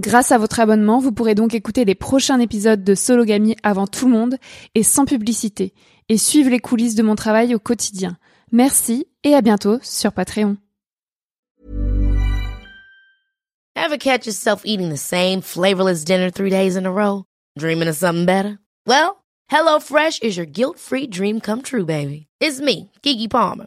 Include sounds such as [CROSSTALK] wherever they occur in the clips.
Grâce à votre abonnement, vous pourrez donc écouter les prochains épisodes de Sologamy avant tout le monde et sans publicité, et suivre les coulisses de mon travail au quotidien. Merci et à bientôt sur Patreon. Ever catch yourself eating the same flavorless dinner three days in a row? Dreaming of something better? Well, HelloFresh is your guilt-free dream come true, baby. It's me, Kiki Palmer.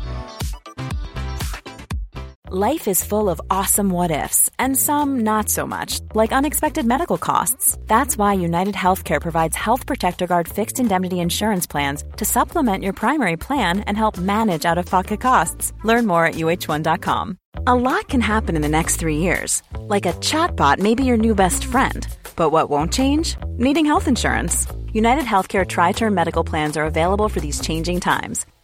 Life is full of awesome what ifs and some not so much, like unexpected medical costs. That's why United Healthcare provides Health Protector Guard fixed indemnity insurance plans to supplement your primary plan and help manage out of pocket costs. Learn more at uh1.com. A lot can happen in the next three years. Like a chatbot may be your new best friend. But what won't change? Needing health insurance. United Healthcare Tri Term Medical Plans are available for these changing times.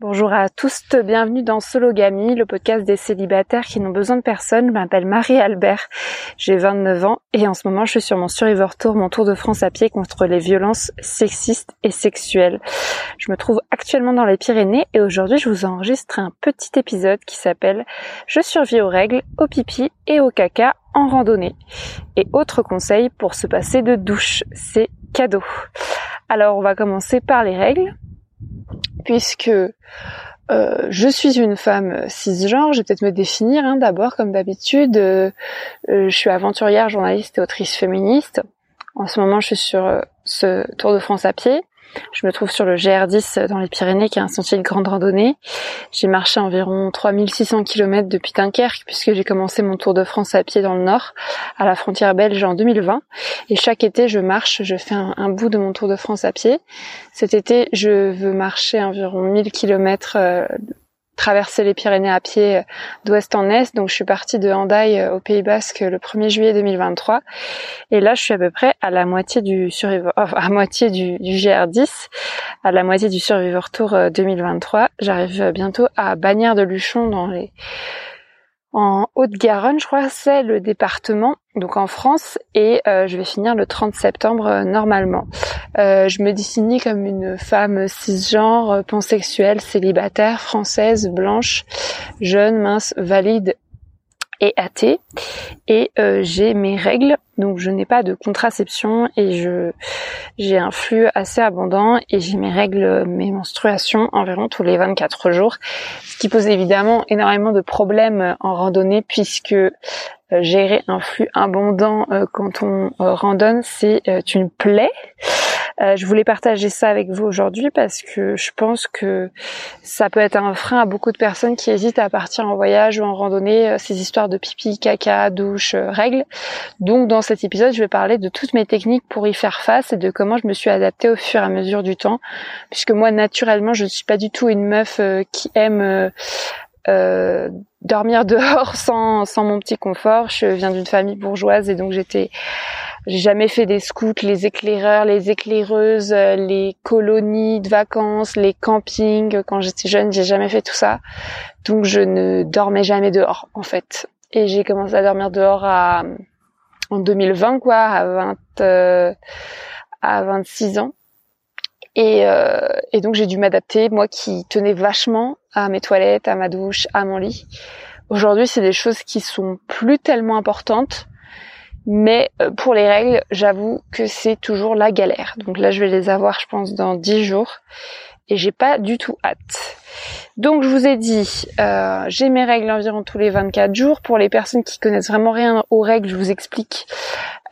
Bonjour à tous, bienvenue dans Sologamy, le podcast des célibataires qui n'ont besoin de personne. Je m'appelle Marie-Albert, j'ai 29 ans et en ce moment je suis sur mon Survivor Tour, mon tour de France à pied contre les violences sexistes et sexuelles. Je me trouve actuellement dans les Pyrénées et aujourd'hui je vous enregistre un petit épisode qui s'appelle Je survis aux règles, au pipi et au caca en randonnée. Et autre conseil pour se passer de douche, c'est cadeau. Alors on va commencer par les règles puisque euh, je suis une femme cisgenre, je vais peut-être me définir hein, d'abord comme d'habitude. Euh, je suis aventurière, journaliste et autrice féministe. En ce moment, je suis sur euh, ce Tour de France à pied. Je me trouve sur le GR10 dans les Pyrénées, qui est un sentier de grande randonnée. J'ai marché environ 3600 km depuis Dunkerque, puisque j'ai commencé mon tour de France à pied dans le nord, à la frontière belge en 2020. Et chaque été, je marche, je fais un, bout de mon tour de France à pied. Cet été, je veux marcher environ 1000 km traverser les Pyrénées à pied d'ouest en est. Donc je suis partie de Hendaye au Pays Basque le 1er juillet 2023. Et là, je suis à peu près à la moitié du Survivor, à moitié du, du, GR10, à la moitié du Survivor Tour 2023. J'arrive bientôt à Bagnères de Luchon dans les en Haute-Garonne, je crois, c'est le département, donc en France, et euh, je vais finir le 30 septembre euh, normalement. Euh, je me définis comme une femme cisgenre, pansexuelle, célibataire, française, blanche, jeune, mince, valide et athée. Et euh, j'ai mes règles. Donc je n'ai pas de contraception et je j'ai un flux assez abondant et j'ai mes règles mes menstruations environ tous les 24 jours. Ce qui pose évidemment énormément de problèmes en randonnée puisque gérer un flux abondant euh, quand on randonne c'est une plaie euh, je voulais partager ça avec vous aujourd'hui parce que je pense que ça peut être un frein à beaucoup de personnes qui hésitent à partir en voyage ou en randonnée, euh, ces histoires de pipi, caca, douche, euh, règles. Donc dans cet épisode, je vais parler de toutes mes techniques pour y faire face et de comment je me suis adaptée au fur et à mesure du temps, puisque moi naturellement, je ne suis pas du tout une meuf qui aime euh, dormir [LAUGHS] dehors sans, sans mon petit confort. Je viens d'une famille bourgeoise et donc j'étais J'ai jamais fait des scouts, les éclaireurs, les éclaireuses, les colonies de vacances, les campings. Quand j'étais jeune, j'ai jamais fait tout ça. Donc je ne dormais jamais dehors en fait. Et j'ai commencé à dormir dehors à en 2020 quoi, à 20 euh, à 26 ans. Et, euh, et donc j'ai dû m'adapter, moi qui tenais vachement à mes toilettes, à ma douche, à mon lit. Aujourd'hui, c'est des choses qui sont plus tellement importantes, mais euh, pour les règles, j'avoue que c'est toujours la galère. Donc là, je vais les avoir, je pense, dans 10 jours, et j'ai pas du tout hâte. Donc je vous ai dit, euh, j'ai mes règles environ tous les 24 jours. Pour les personnes qui connaissent vraiment rien aux règles, je vous explique.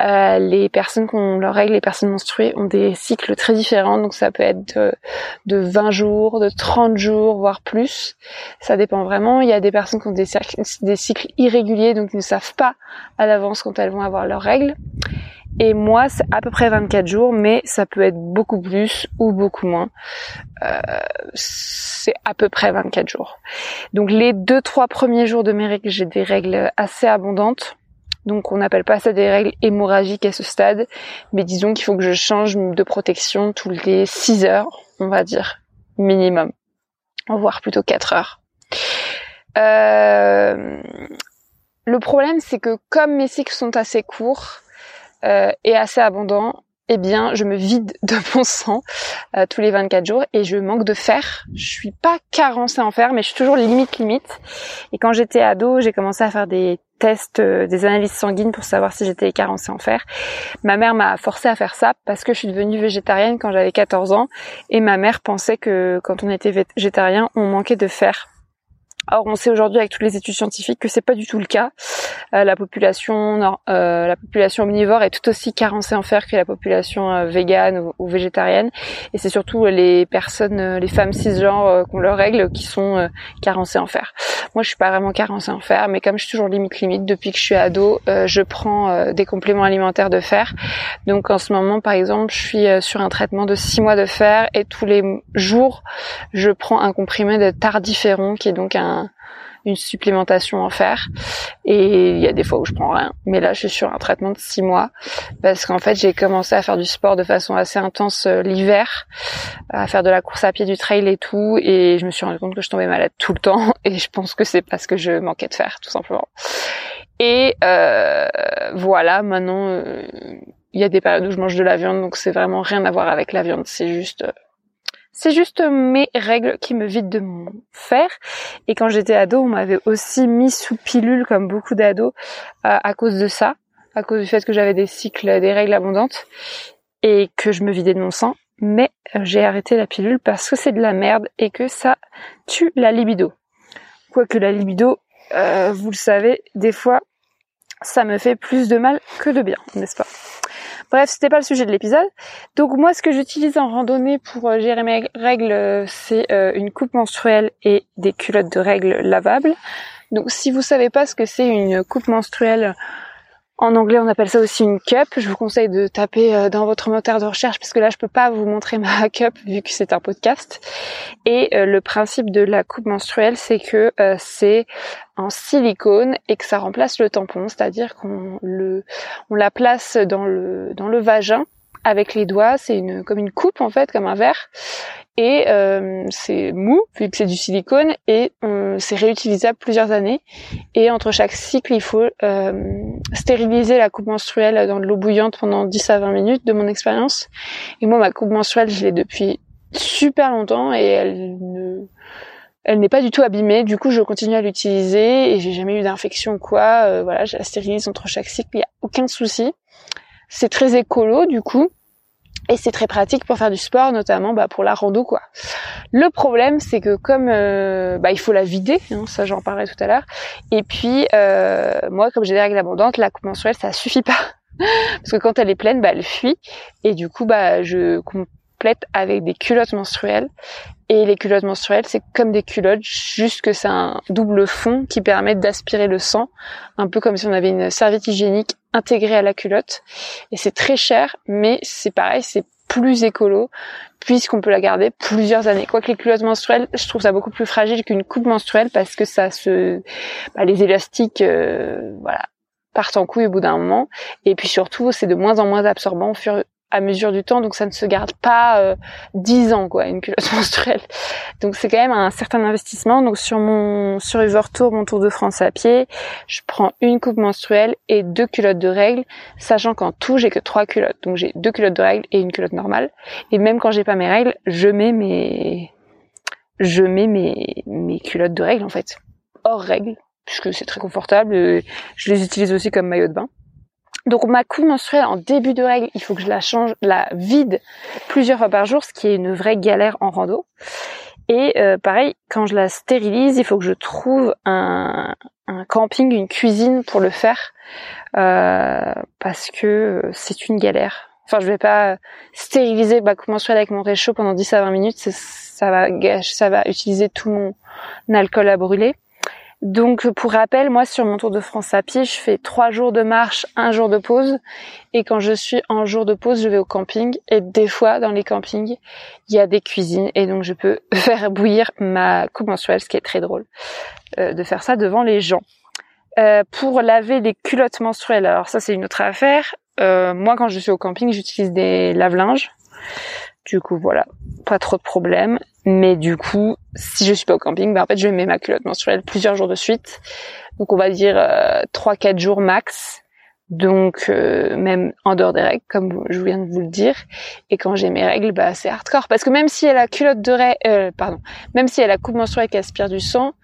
Euh, les personnes qui ont leurs règles, les personnes menstruées, ont des cycles très différents. Donc ça peut être de, 20 jours, de 30 jours, voire plus. Ça dépend vraiment. Il y a des personnes qui ont des, cycles irréguliers, donc ils ne savent pas à l'avance quand elles vont avoir leurs règles. Et moi, c'est à peu près 24 jours, mais ça peut être beaucoup plus ou beaucoup moins. Euh, c'est à peu près 24 jours. Donc les deux, trois premiers jours de mes règles, j'ai des règles assez abondantes. Donc on n'appelle pas ça des règles hémorragiques à ce stade, mais disons qu'il faut que je change de protection tous les 6 heures, on va dire, minimum. Voire plutôt 4 heures. Euh, le problème, c'est que comme mes cycles sont assez courts, euh, est assez abondant, eh bien, je me vide [LAUGHS] de mon sang euh, tous les 24 jours et je manque de fer. Je suis pas carencée en fer, mais je suis toujours limite limite. Et quand j'étais ado, j'ai commencé à faire des tests, euh, des analyses sanguines pour savoir si j'étais carencée en fer. Ma mère m'a forcé à faire ça parce que je suis devenue végétarienne quand j'avais 14 ans et ma mère pensait que quand on était végétarien, on manquait de fer. Or, on sait aujourd'hui avec toutes les études scientifiques que c'est pas du tout le cas. Euh, la population, euh, la population omnivore est tout aussi carencée en fer que la population euh, végane ou, végétarienne. Et c'est surtout les personnes, les femmes cisgenres qui ont leurs règles qui sont carencées en fer. Moi, je suis pas vraiment carencée en fer, mais comme je suis toujours limite limite depuis que je suis ado, je prends des compléments alimentaires de fer. Donc, en ce moment, par exemple, je suis sur un traitement de 6 mois de fer et tous les jours, je prends un comprimé de tardiféron qui est donc un une supplémentation en fer. Et il y a des fois où je prends rien. Mais là, je suis sur un traitement de six mois parce qu'en fait, j'ai commencé à faire du sport de façon assez intense euh, l'hiver, à faire de la course à pied, du trail et tout. Et je me suis rendu compte que je tombais malade tout le temps. [LAUGHS] Et je pense que c'est parce que je manquais de fer, tout simplement. Et euh, voilà, maintenant, euh, il y a des périodes où je mange de la viande, donc c'est vraiment rien à voir avec la viande. C'est juste c'est juste mes règles qui me vident de mon fer. Et quand j'étais ado, on m'avait aussi mis sous pilule, comme beaucoup d'ados, euh, à cause de ça, à cause du fait que j'avais des cycles, des règles abondantes, et que je me vidais de mon sang. Mais euh, j'ai arrêté la pilule parce que c'est de la merde et que ça tue la libido. Quoique la libido, euh, vous le savez, des fois, ça me fait plus de mal que de bien, n'est-ce pas? Bref, c'était pas le sujet de l'épisode. Donc moi, ce que j'utilise en randonnée pour euh, gérer mes règles, euh, c'est euh, une coupe menstruelle et des culottes de règles lavables. Donc si vous savez pas ce que c'est une coupe menstruelle, en anglais, on appelle ça aussi une cup. Je vous conseille de taper dans votre moteur de recherche parce que là, je peux pas vous montrer [LAUGHS] ma cup vu que c'est un podcast. Et le principe de la coupe menstruelle, c'est que c'est en silicone et que ça remplace le tampon, c'est-à-dire qu'on le, on la place dans le, dans le vagin avec les doigts, c'est une, comme une coupe en fait, comme un verre, et euh, c'est mou vu que c'est du silicone et c'est réutilisable plusieurs années. Et entre chaque cycle, il faut euh, stériliser la coupe menstruelle dans de l'eau bouillante pendant 10 à 20 minutes de mon expérience. Et moi, ma coupe menstruelle, je l'ai depuis super longtemps et elle ne elle n'est pas du tout abîmée. Du coup, je continue à l'utiliser et j'ai jamais eu d'infection ou quoi. Euh, voilà, je la stérilise entre chaque cycle, il n'y a aucun souci. C'est très écolo du coup. Et c'est très pratique pour faire du sport, notamment bah, pour la rando quoi. Le problème, c'est que comme euh, bah, il faut la vider, hein, ça j'en parlais tout à l'heure. Et puis euh, moi, comme j'ai des règles abondantes, la coupe menstruelle ça suffit pas [LAUGHS] parce que quand elle est pleine, bah, elle fuit. Et du coup, bah je avec des culottes menstruelles et les culottes menstruelles, c'est comme des culottes, juste que c'est un double fond qui permet d'aspirer le sang, un peu comme si on avait une serviette hygiénique intégrée à la culotte. Et c'est très cher, mais c'est pareil, c'est plus écolo, puisqu'on peut la garder plusieurs années. Quoique les culottes menstruelles, je trouve ça beaucoup plus fragile qu'une coupe menstruelle parce que ça se, bah, les élastiques, euh, voilà, partent en couille au bout d'un moment. Et puis surtout, c'est de moins en moins absorbant au fur à mesure du temps, donc ça ne se garde pas euh, 10 ans quoi, une culotte [LAUGHS] menstruelle. Donc c'est quand même un certain investissement. Donc sur mon sur Tour, mon Tour de France à pied, je prends une coupe menstruelle et deux culottes de règles, sachant qu'en tout j'ai que trois culottes. Donc j'ai deux culottes de règles et une culotte normale. Et même quand j'ai pas mes règles, je mets mes je mets mes mes culottes de règles en fait hors règles puisque c'est très confortable. Je les utilise aussi comme maillot de bain. Donc ma coupe menstruelle en début de règle, il faut que je la change, la vide plusieurs fois par jour, ce qui est une vraie galère en rando. Et euh, pareil, quand je la stérilise, il faut que je trouve un, camping, une cuisine pour le faire, euh, parce que c'est une galère. Enfin, je vais pas stériliser ma coupe menstruelle avec mon réchaud pendant 10 à 20 minutes, ça va gâcher, ça va utiliser tout mon alcool à brûler. Donc pour rappel, moi sur mon Tour de France à pied, je fais trois jours de marche, un jour de pause. Et quand je suis en jour de pause, je vais au camping. Et des fois, dans les campings, il y a des cuisines. Et donc je peux [LAUGHS] faire bouillir ma coupe mensuelle, ce qui est très drôle euh, de faire ça devant les gens. Euh, pour laver les culottes menstruelles, alors ça c'est une autre affaire. Euh, moi quand je suis au camping, j'utilise des lave-linges. Du coup voilà, pas trop de problèmes. Mais du coup, si je suis pas au camping, bah en fait je mets ma culotte menstruelle plusieurs jours de suite. Donc on va dire euh, 3-4 jours max. Donc euh, même en dehors des règles, comme je viens de vous le dire. Et quand j'ai mes règles, bah c'est hardcore. Parce que même si elle a culotte de règles, euh, pardon, même si elle a coupe menstruelle qui aspire du sang,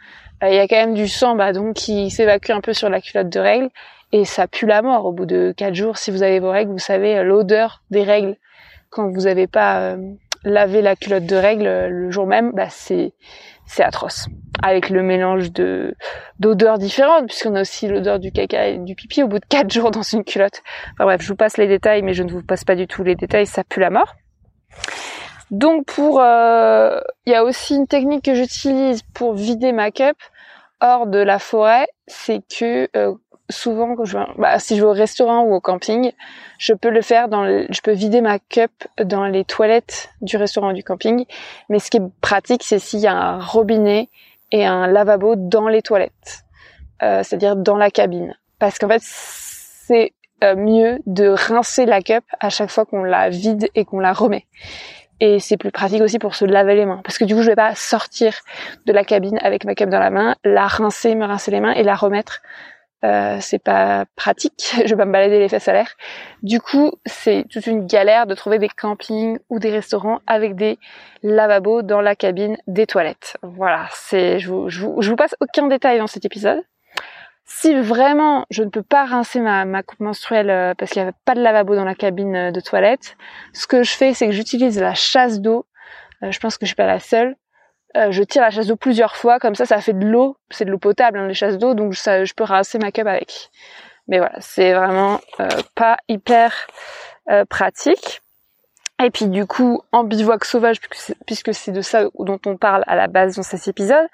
euh, il y a quand même du sang bah, donc qui s'évacue un peu sur la culotte de règles. Et ça pue la mort au bout de 4 jours. Si vous avez vos règles, vous savez l'odeur des règles quand vous n'avez pas laver la culotte de règle euh, le jour même, bah c'est atroce. Avec le mélange de d'odeurs différentes, puisqu'on a aussi l'odeur du caca et du pipi au bout de quatre [LAUGHS] jours dans une culotte. Enfin bref, je vous passe les détails, mais je ne vous passe pas du tout les détails, ça pue la mort. Donc pour, euh, il y a aussi une technique que j'utilise pour vider ma cup hors de la forêt, c'est que euh, souvent bah, si je vais au restaurant ou au camping, je peux le faire je peux vider ma cup dans les toilettes du restaurant ou du camping. Mais ce qui est pratique, c'est s'il y a un robinet et un lavabo dans les toilettes, euh, c'est-à-dire dans la cabine, parce qu'en fait c'est euh, mieux de rincer la cup à chaque fois qu'on la vide et qu'on la remet. Et c'est plus pratique aussi pour se laver les mains. Parce que du coup, je vais pas sortir de la cabine avec ma cup dans la main, la rincer, me rincer les mains et la remettre euh, c'est pas pratique, [LAUGHS] je vais pas me balader les fesses à l'air. Du coup, c'est toute une galère de trouver des campings ou des restaurants avec des lavabos dans la cabine des toilettes. Voilà, c'est je vous, vous, passe aucun détail dans cet épisode. Si vraiment je ne peux pas rincer ma, ma coupe menstruelle euh, parce qu'il n'y avait pas de lavabo dans la cabine euh, de toilette, ce que je fais c'est que j'utilise la chasse d'eau. je pense que je suis pas la seule. Euh, je tire la chasse d'eau plusieurs fois, comme ça, ça fait de l'eau. C'est de l'eau potable, hein, les chasses d'eau, donc ça, je peux rincer ma cup avec. Mais voilà, c'est vraiment euh, pas hyper euh, pratique. Et puis du coup, en bivouac sauvage, puisque c'est de ça dont on parle à la base dans cet épisode,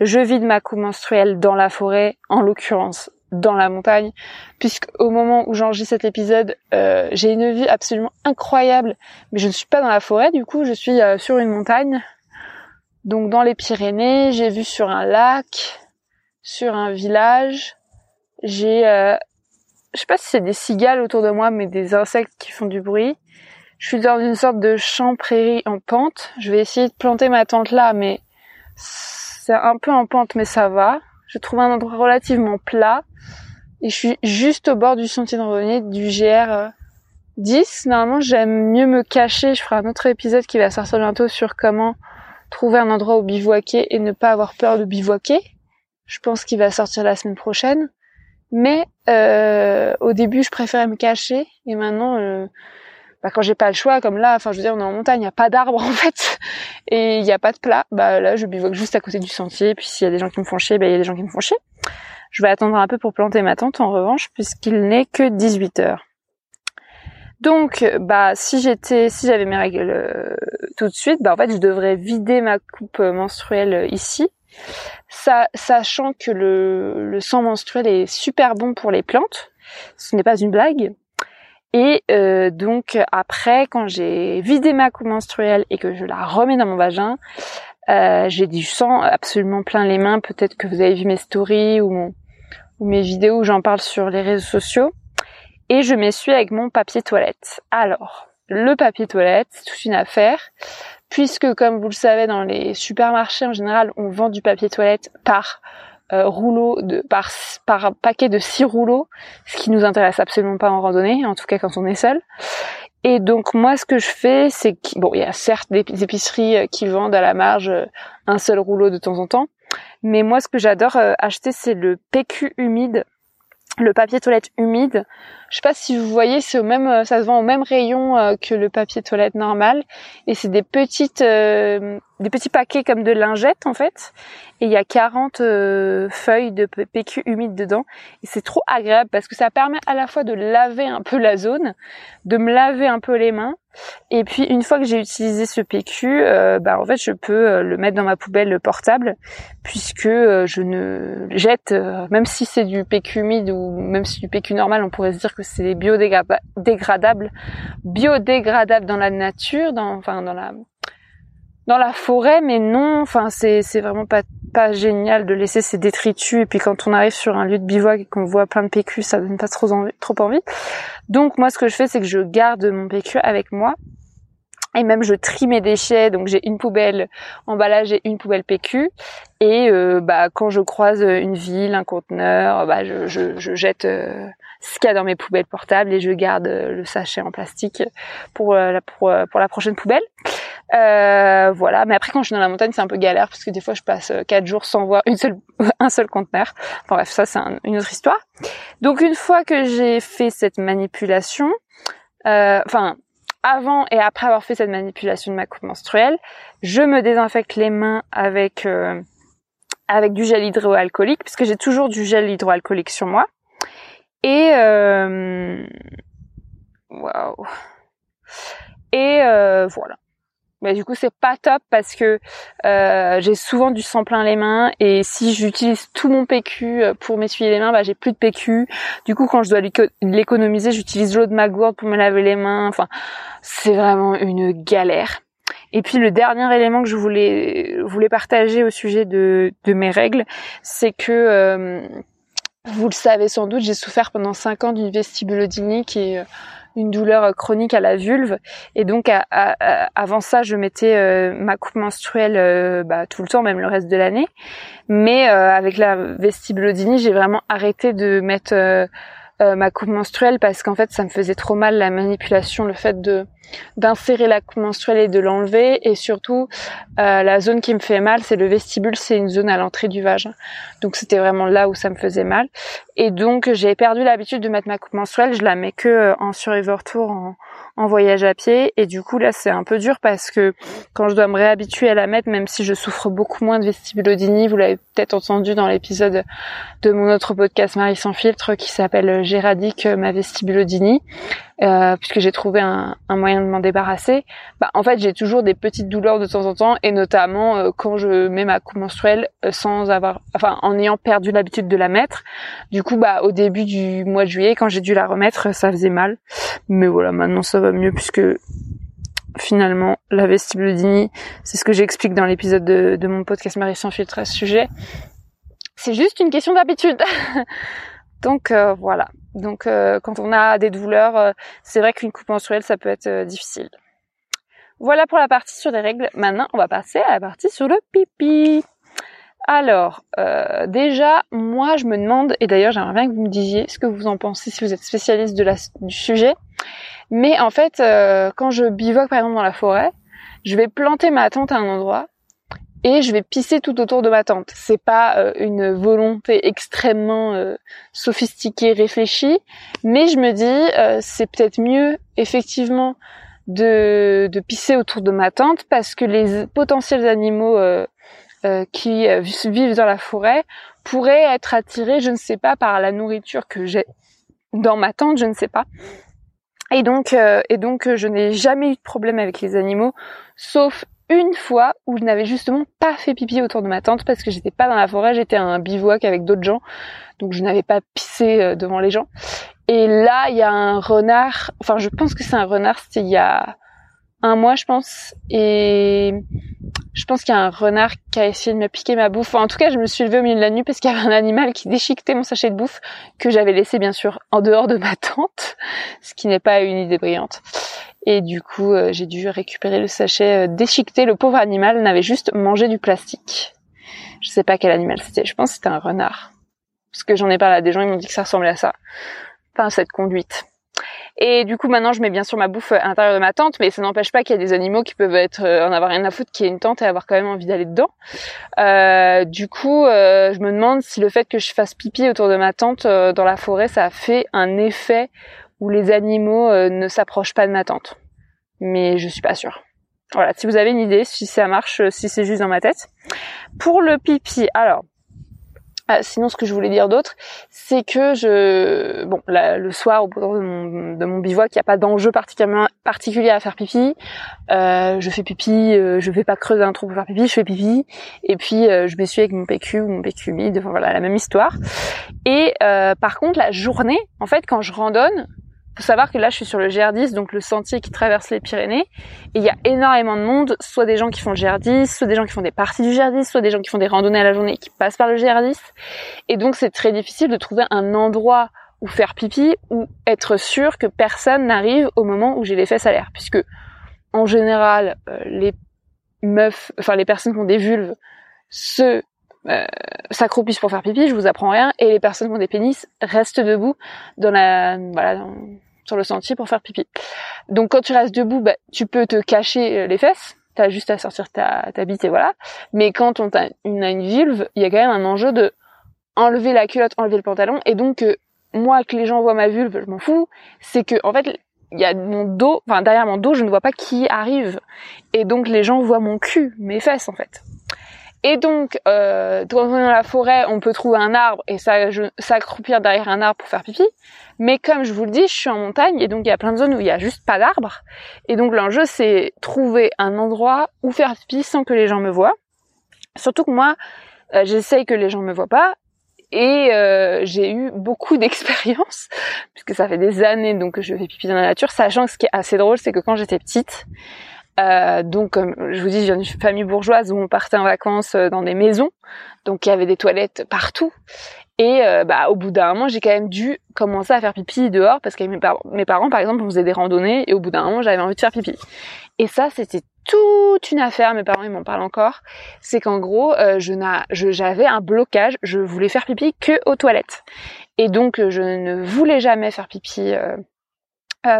je vide ma coupe menstruelle dans la forêt, en l'occurrence dans la montagne, puisque au moment où j'enregistre cet épisode, j'ai une vue absolument incroyable, mais je ne suis pas dans la forêt, du coup je suis sur une montagne, donc dans les Pyrénées, j'ai vu sur un lac, sur un village, j'ai, euh, je sais pas si c'est des cigales autour de moi, mais des insectes qui font du bruit. Je suis dans une sorte de champ prairie en pente. Je vais essayer de planter ma tente là, mais c'est un peu en pente, mais ça va. Je trouve un endroit relativement plat. Et je suis juste au bord du sentier de randonnée du GR 10. Normalement, j'aime mieux me cacher. Je ferai un autre épisode qui va sortir bientôt sur comment trouver un endroit où bivouaquer et ne pas avoir peur de bivouaquer. Je pense qu'il va sortir la semaine prochaine. Mais euh, au début, je préférais me cacher et maintenant, euh, bah, quand j'ai pas le choix, comme là, enfin, je veux dire, on est en montagne, il n'y a pas d'arbres [LAUGHS] en fait, et il n'y a pas de plat. Bah là, je bivouaque juste à côté du sentier. Puis s'il y a des gens qui me font chier, bah il y a des gens qui me font chier. Je vais attendre un peu pour planter ma tente en revanche, puisqu'il n'est que 18 heures. Donc, bah, si j'étais, si j'avais mes règles euh, tout de suite, bah, en fait, je devrais vider ma coupe menstruelle euh, ici, ça, sachant que le, sang menstruel est super bon pour les plantes. Ce n'est pas une blague. Et euh, donc après, quand j'ai vidé ma coupe menstruelle et que je la remets dans mon vagin, j'ai du sang absolument plein les mains. Peut-être que vous avez vu mes stories ou mon, mes vidéos où j'en parle sur les réseaux sociaux. Et je m'essuie avec mon papier toilette. Alors, le papier toilette, c'est toute une affaire, puisque comme vous le savez, dans les supermarchés en général, on vend du papier toilette par euh, rouleau de par par paquet de six rouleaux, ce qui nous intéresse absolument pas en randonnée, en tout cas quand on est seul. Et donc moi ce que je fais c'est que y a certes des épiceries euh, qui vendent à la marge euh, un seul rouleau de temps en temps, mais moi ce que j'adore acheter c'est le PQ humide le papier toilette humide. Je sais pas si vous voyez, c'est au même, ça se vend au même rayon que le papier toilette normal, et c'est des petites, des petits paquets comme de lingettes en fait. Et il y a 40 euh, feuilles de PQ humide dedans. Et c'est trop agréable parce que ça permet à la fois de laver un peu la zone, de me laver un peu les mains et puis une fois que j'ai utilisé ce PQ, euh, bah en fait je peux euh, le mettre dans ma poubelle portable puisque je ne jette même si c'est du PQ humide ou même si du PQ normal, on pourrait se dire que c'est biodégradable, biodégradable dans la nature, dans enfin dans la dans la forêt, mais non, enfin c'est vraiment pas pas génial de laisser ces détritus. Et puis quand on arrive sur un lieu de bivouac et qu'on voit plein de PQ, ça donne pas trop envie, trop envie. Donc moi ce que je fais c'est que je garde mon PQ avec moi. Et même je trie mes déchets. Donc j'ai une poubelle emballage et une poubelle PQ. Et euh, bah quand je croise une ville un conteneur bah je, je, je jette euh, ce qu'il y a dans mes poubelles portables et je garde le sachet en plastique pour la pour, pour la prochaine poubelle euh, voilà, mais après quand je suis dans la montagne, c'est un peu galère parce que des fois je passe euh, quatre jours sans voir une seule, [LAUGHS] un seul conteneur. Enfin bref, ça c'est une autre histoire. Donc une fois que j'ai fait cette manipulation, euh, enfin avant et après avoir fait cette manipulation de ma coupe menstruelle, je me désinfecte les mains avec avec du gel hydroalcoolique puisque j'ai toujours du gel hydroalcoolique sur moi. Et waouh. Et voilà mais du coup c'est pas top parce que euh, j'ai souvent du sang plein les mains et si j'utilise tout mon PQ euh, pour m'essuyer les mains, bah j'ai plus de PQ. Du coup quand je dois l'économiser, j'utilise l'eau de ma gourde pour me laver les mains. Enfin, c'est vraiment une galère. Et puis le dernier élément que je voulais voulais partager au sujet de, de mes règles, c'est que euh, vous le savez sans doute, j'ai souffert pendant 5 ans d'une vestibulodynie qui une douleur chronique à la vulve. Et donc avant ça je mettais euh, ma coupe menstruelle euh, bah, tout le temps même le reste de l'année. Mais euh, avec la vestibulodynie j'ai vraiment arrêté de mettre euh, ma coupe menstruelle parce qu'en fait ça me faisait trop mal la manipulation, le fait de d'insérer la coupe menstruelle et de l'enlever. Et surtout euh, la zone qui me fait mal c'est le vestibule, c'est une zone à l'entrée du vagin. Donc c'était vraiment là où ça me faisait mal. Et donc j'ai perdu l'habitude de mettre ma coupe menstruelle, je la mets que euh, en survivor tour en, en voyage à pied. Et du coup là c'est un peu dur parce que quand je dois me réhabituer à la mettre même si je souffre beaucoup moins de vestibulodynie, vous l'avez peut-être entendu dans l'épisode de mon autre podcast Marie sans filtre qui s'appelle Géradique ma vestibulodynie euh, puisque j'ai trouvé un, moyen de m'en débarrasser. Bah, en fait, j'ai toujours des petites douleurs de temps en temps, et notamment euh, quand je mets ma coupe menstruelle euh, sans avoir, enfin, en ayant perdu l'habitude de la mettre. Du coup, bah, au début du mois de juillet, quand j'ai dû la remettre, ça faisait mal. Mais voilà, maintenant ça va mieux puisque finalement, la vestibulodynie, c'est ce que j'explique dans l'épisode de, de mon podcast Marie sans filtre à ce sujet. C'est juste une question d'habitude. [LAUGHS] Donc voilà. Donc euh, quand on a des douleurs, euh, c'est vrai qu'une coupe menstruelle, ça peut être euh, difficile. Voilà pour la partie sur les règles. Maintenant, on va passer à la partie sur le pipi. Alors, déjà, moi, je me demande, et d'ailleurs, j'aimerais bien que vous me disiez ce que vous en pensez si vous êtes spécialiste de la, du sujet. Mais en fait, quand je bivoque par exemple dans la forêt, je vais planter ma tente à un endroit et je vais pisser tout autour de ma tente. C'est pas euh, une volonté extrêmement euh, sophistiquée, réfléchie, mais je me dis euh, c'est peut-être mieux effectivement de, de pisser autour de ma tente parce que les potentiels animaux qui vivent dans la forêt pourraient être attirés, je ne sais pas, par la nourriture que j'ai dans ma tente, je ne sais pas. Et donc, et donc, je n'ai jamais eu de problème avec les animaux, sauf une fois où je n'avais justement pas fait pipi autour de ma tente parce que j'étais pas dans la forêt, j'étais à un bivouac avec d'autres gens, donc je n'avais pas pissé euh, devant les gens. Et là, il y a un renard, enfin je pense que c'est un renard, c'était il y a un mois je pense, et je pense qu'il y a un renard qui a essayé de me piquer ma bouffe. en tout cas, je me suis levée au milieu de la nuit parce qu'il y avait un animal qui déchiquetait mon sachet de bouffe que j'avais laissé bien sûr en dehors de ma tente, ce qui n'est pas une idée brillante. Et du coup, euh, j'ai dû récupérer le sachet euh, déchiqueté. Le pauvre animal n'avait juste mangé du plastique. Je sais pas quel animal c'était. Je pense que c'était un renard. Parce que j'en ai parlé à des gens, ils m'ont dit que ça ressemblait à ça. Enfin, cette conduite. Et du coup, maintenant, je mets bien sûr ma bouffe à l'intérieur de ma tente, mais ça n'empêche pas qu'il y a des animaux qui peuvent être euh, en avoir rien à foutre, qui est une tente et avoir quand même envie d'aller dedans. Euh, du coup, euh, je me demande si le fait que je fasse pipi autour de ma tente dans la forêt, ça a fait un effet où les animaux ne s'approchent pas de ma tente. Mais je suis pas sûre. Voilà, si vous avez une idée, si ça marche, si c'est juste dans ma tête. Pour le pipi, alors, ah, sinon, ce que je voulais dire d'autre, c'est que je, bon, le soir au bout de mon, bivouac, il n'y a pas d'enjeu particulier à faire pipi. Euh, je fais pipi, euh, je vais pas creuser un trou pour faire pipi, je fais pipi, et puis euh, je m'essuie avec mon PQ ou mon PQ humide, voilà, la même histoire. Et euh, par contre, la journée, en fait, quand je randonne, faut savoir que là, je suis sur le GR10, donc le sentier qui traverse les Pyrénées, et il y a énormément de monde, soit des gens qui font le GR10, soit des gens qui font des parties du GR10, soit des gens qui font des randonnées à la journée qui passent par le GR10. Et donc, c'est très difficile de trouver un endroit où faire pipi ou être sûr que personne n'arrive au moment où j'ai les fesses à l'air, puisque en général, euh, les meufs, enfin les personnes qui ont des vulves, se euh, s'accroupissent pour faire pipi, je vous apprends rien, et les personnes qui ont des pénis restent debout dans la, voilà, dans, sur le sentier pour faire pipi. Donc quand tu restes debout, bah, tu peux te cacher euh, les fesses, t'as juste à sortir ta, ta bite et voilà. Mais quand on a une, une vulve, il y a quand même un enjeu de enlever la culotte, enlever le pantalon, et donc euh, moi que les gens voient ma vulve, je m'en fous. C'est que en fait il y a mon dos, enfin derrière mon dos, je ne vois pas qui arrive, et donc les gens voient mon cul, mes fesses en fait. Et donc, euh, dans la forêt, on peut trouver un arbre et s'accroupir derrière un arbre pour faire pipi. Mais comme je vous le dis, je suis en montagne et donc il y a plein de zones où il y a juste pas d'arbres. Et donc l'enjeu, c'est trouver un endroit où faire pipi sans que les gens me voient. Surtout que moi, euh, j'essaye que les gens me voient pas. Et euh, j'ai eu beaucoup [LAUGHS] d'expérience, puisque ça fait des années donc que je fais pipi dans la nature, sachant que ce qui est assez drôle, c'est que quand j'étais petite, euh, donc, comme je vous dis, je viens d'une famille bourgeoise où on partait en vacances euh, dans des maisons, donc il y avait des toilettes partout. Et euh, bah, au bout d'un moment, j'ai quand même dû commencer à faire pipi dehors parce que mes, parents, par exemple, on faisait des randonnées et au bout d'un moment, j'avais envie de faire pipi. Et ça, c'était toute une affaire. Mes parents, ils m'en parlent encore. C'est qu'en gros, j'avais un blocage. Je voulais faire pipi que aux toilettes. Et donc, je ne voulais jamais faire pipi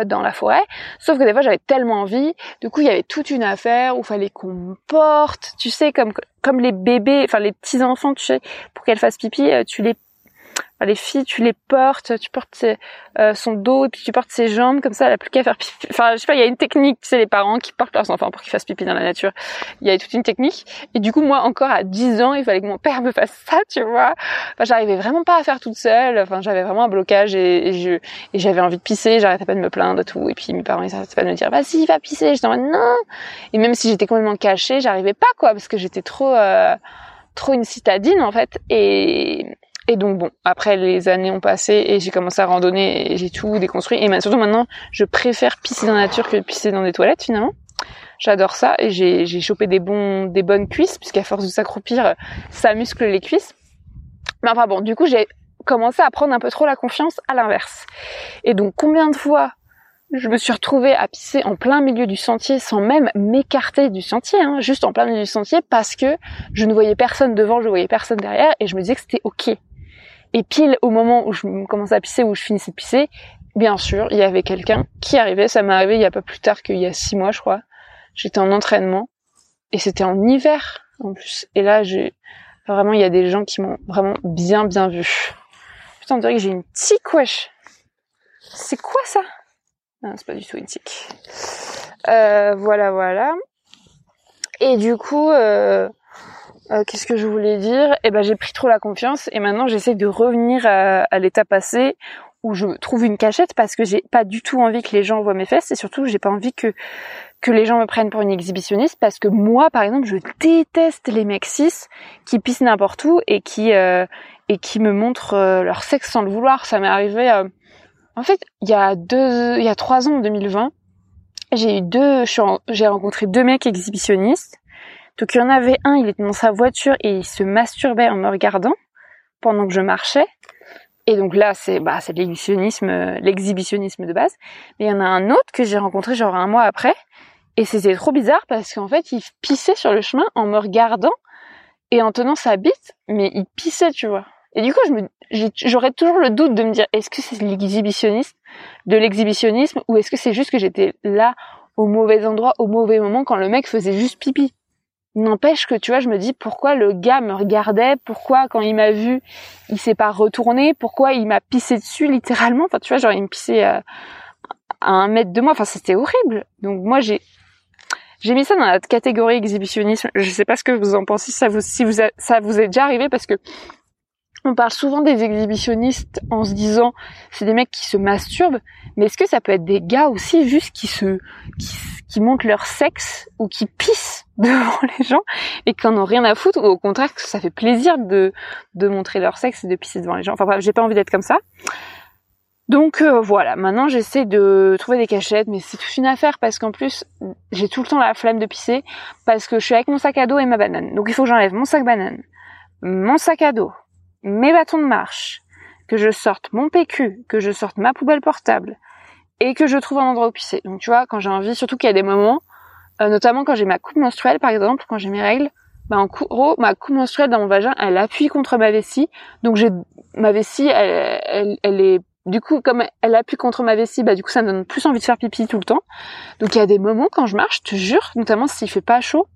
dans la forêt. Sauf que des fois j'avais tellement envie, du coup il y avait toute une affaire où fallait qu'on me porte, tu sais comme comme les bébés, enfin les petits enfants, tu sais, pour qu'elles fassent pipi, euh, tu les les filles, tu les portes, tu portes euh, son dos et puis tu portes ses jambes comme ça, elle a plus qu'à faire pipi. Enfin, je sais pas, il y a une technique, tu sais, les parents qui portent leurs enfants pour qu'ils fassent pipi dans la nature. Il y a toute une technique. Et du coup, moi, encore à 10 ans, il fallait que mon père me fasse [LAUGHS] ça, tu vois. Enfin, j'arrivais vraiment pas à faire toute seule. Enfin, j'avais vraiment un blocage et, je et j'avais envie de pisser, j'arrêtais pas de me plaindre et tout. Et puis mes parents, ils s'arrêtaient pas de me dire, vas-y, va pisser. J'étais en non. Et même si j'étais complètement cachée, j'arrivais pas, quoi, parce que j'étais trop, euh, trop une citadine, en fait. Et, et donc bon, après les années ont passé et j'ai commencé à randonner et j'ai tout déconstruit. Et surtout maintenant, je préfère pisser dans la nature que pisser dans des toilettes finalement. J'adore ça et j'ai chopé des bons, des bonnes cuisses puisqu'à force de s'accroupir, ça muscle les cuisses. Mais enfin bon, du coup j'ai commencé à prendre un peu trop la confiance à l'inverse. Et donc combien de fois je me suis retrouvée à pisser en plein milieu du sentier sans même m'écarter du sentier, hein, juste en plein milieu du sentier parce que je ne voyais personne devant, je voyais personne derrière et je me disais que c'était ok. Et pile au moment où je commençais à pisser, où je finissais de pisser, bien sûr, il y avait quelqu'un qui arrivait. Ça m'est arrivé il y a pas plus tard qu'il y a six mois, je crois. J'étais en entraînement et c'était en hiver en plus. Et là, j'ai vraiment, il y a des gens qui m'ont vraiment bien bien vu. Putain, on dirait que j'ai une tique, wesh. C'est quoi ça? Non, c'est pas du tout une tique. Euh, voilà, voilà. Et du coup, euh, euh, qu'est-ce que je voulais dire? Eh ben j'ai pris trop la confiance et maintenant j'essaie de revenir à, l'état passé où je trouve une cachette parce que j'ai pas du tout envie que les gens voient mes fesses et surtout j'ai pas envie que que les gens me prennent pour une exhibitionniste parce que moi par exemple je déteste les mecs cis qui pissent n'importe où et qui euh, et qui me montrent euh, leur sexe sans le vouloir. Ça m'est arrivé en fait il y a deux il y a trois ans en 2020 j'ai eu deux j'ai rencontré deux mecs exhibitionnistes Donc il y en avait un, il était dans sa voiture et il se masturbait en me regardant pendant que je marchais. Et donc là, c'est bah c'est l'exhibitionnisme, l'exhibitionnisme de base. Mais il y en a un autre que j'ai rencontré genre un mois après, et c'était trop bizarre parce qu'en fait, il pissait sur le chemin en me regardant et en tenant sa bite, mais il pissait, tu vois. Et du coup, j'aurais toujours le doute de me dire, est-ce que c'est l'exhibitionniste, de l'exhibitionnisme, ou est-ce que c'est juste que j'étais là au mauvais endroit, au mauvais moment, quand le mec faisait juste pipi? N'empêche que, tu vois, je me dis, pourquoi le gars me regardait, pourquoi quand il m'a vu, il s'est pas retourné, pourquoi il m'a pissé dessus, littéralement, enfin, tu vois, genre, il me pissait à, à un mètre de moi, enfin, c'était horrible. Donc, moi, j'ai, j'ai mis ça dans la catégorie exhibitionnisme. Je sais pas ce que vous en pensez, vous, si vous, ça vous est déjà arrivé parce que on parle souvent des exhibitionnistes en se disant c'est des mecs qui se masturbent, mais est-ce que ça peut être des gars aussi juste qui se qui, montrent leur sexe ou qui pissent? [LAUGHS] devant les gens et qui en ont rien à foutre ou au contraire que ça fait plaisir de de montrer leur sexe et de pisser devant les gens. Enfin bref, j'ai pas envie d'être comme ça. Donc euh, voilà, maintenant j'essaie de trouver des cachettes, mais c'est toute une affaire parce qu'en plus j'ai tout le temps la flemme de pisser parce que je suis avec mon sac à dos et ma banane. Donc il faut que j'enlève mon sac banane, mon sac à dos, mes bâtons de marche, que je sorte mon PQ, que je sorte ma poubelle portable et que je trouve un endroit où pisser. Donc tu vois, quand j'ai envie, surtout qu'il y a des moments, euh, notamment quand j'ai ma coupe menstruelle par exemple, quand j'ai mes règles, bah en gros ma coupe menstruelle dans mon vagin, elle appuie contre ma vessie, donc j'ai ma vessie, elle, elle, elle est du coup, comme elle appuie contre ma vessie, bah du coup ça me donne plus envie de faire pipi tout le temps. Donc il y a des moments quand je marche, je te jure, notamment s'il fait pas chaud,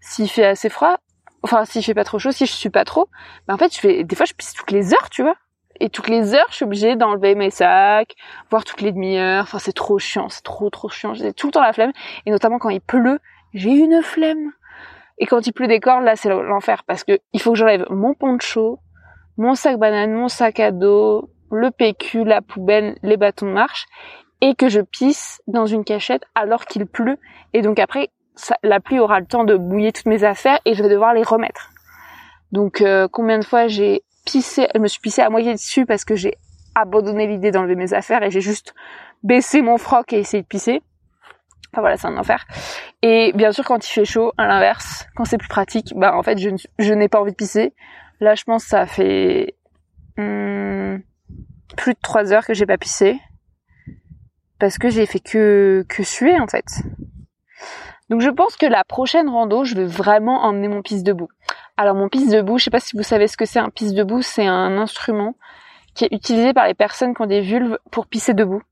s'il fait assez froid, enfin s'il fait pas trop chaud, si je suis pas trop, bah en fait je fais des fois je pisse toutes les heures, tu vois. Et toutes les heures, je suis obligée d'enlever mes sacs, voir toutes les demi-heures. Enfin, c'est trop chiant, c'est trop trop chiant. J'ai tout le temps la flemme. Et notamment quand il pleut, j'ai une flemme. Et quand il pleut des cordes, là, c'est l'enfer parce que il faut que j'enlève mon poncho, mon sac banane, mon sac à dos, le PQ, la poubelle, les bâtons de marche, et que je pisse dans une cachette alors qu'il pleut. Et donc après, la pluie aura le temps de bouiller toutes mes affaires et je vais devoir les remettre. Donc euh, combien de fois j'ai pissé, je me suis pissé à moitié dessus parce que j'ai abandonné l'idée d'enlever mes affaires et j'ai juste baissé mon froc et essayé de pisser. Enfin voilà, c'est un enfer. Et bien sûr, quand il fait chaud, à l'inverse, quand c'est plus pratique, bah en fait, je, n'ai pas envie de pisser. Là, je pense que ça fait hmm, plus de trois heures que j'ai pas pissé parce que j'ai fait que que suer en fait. Donc je pense que la prochaine rando, je vais vraiment emmener mon pisse debout. Alors mon pisse debout, je sais pas si vous savez ce que c'est un pisse debout, c'est un instrument qui est utilisé par les personnes qui ont des vulves pour pisser debout.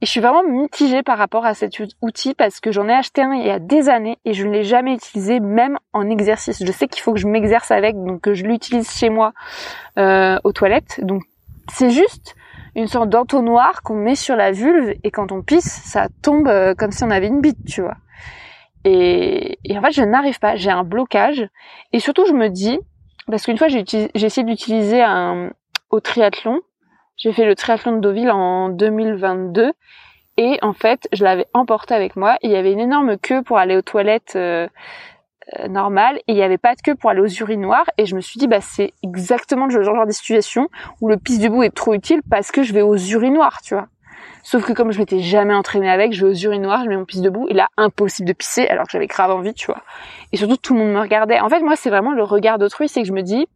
Et je suis vraiment mitigée par rapport à cet outil parce que j'en ai acheté un il y a des années et je ne l'ai jamais utilisé même en exercice. Je sais qu'il faut que je m'exerce avec, donc que je l'utilise chez moi euh, aux toilettes. Donc c'est juste une sorte d'entonnoir qu'on met sur la vulve et quand on pisse, ça tombe euh, comme si on avait une bite, tu vois. Et, en fait, je n'arrive pas, j'ai un blocage. Et surtout, je me dis, parce qu'une fois, j'ai essayé d'utiliser un au triathlon. J'ai fait le triathlon de Deauville en 2022. Et en fait, je l'avais emporté avec moi. il y avait une énorme queue pour aller aux toilettes euh, euh, normal et il n'y avait pas de queue pour aller aux urinoirs et je me suis dit bah c'est exactement le genre de situation où le pisse debout est trop utile parce que je vais aux urinoirs tu vois sauf que comme je m'étais jamais entraînée avec je vais aux urinoirs je mets mon pisse debout et là impossible de pisser alors que j'avais grave envie tu vois. Et surtout tout le monde me regardait. En fait moi c'est vraiment le regard d'autrui c'est que je me dis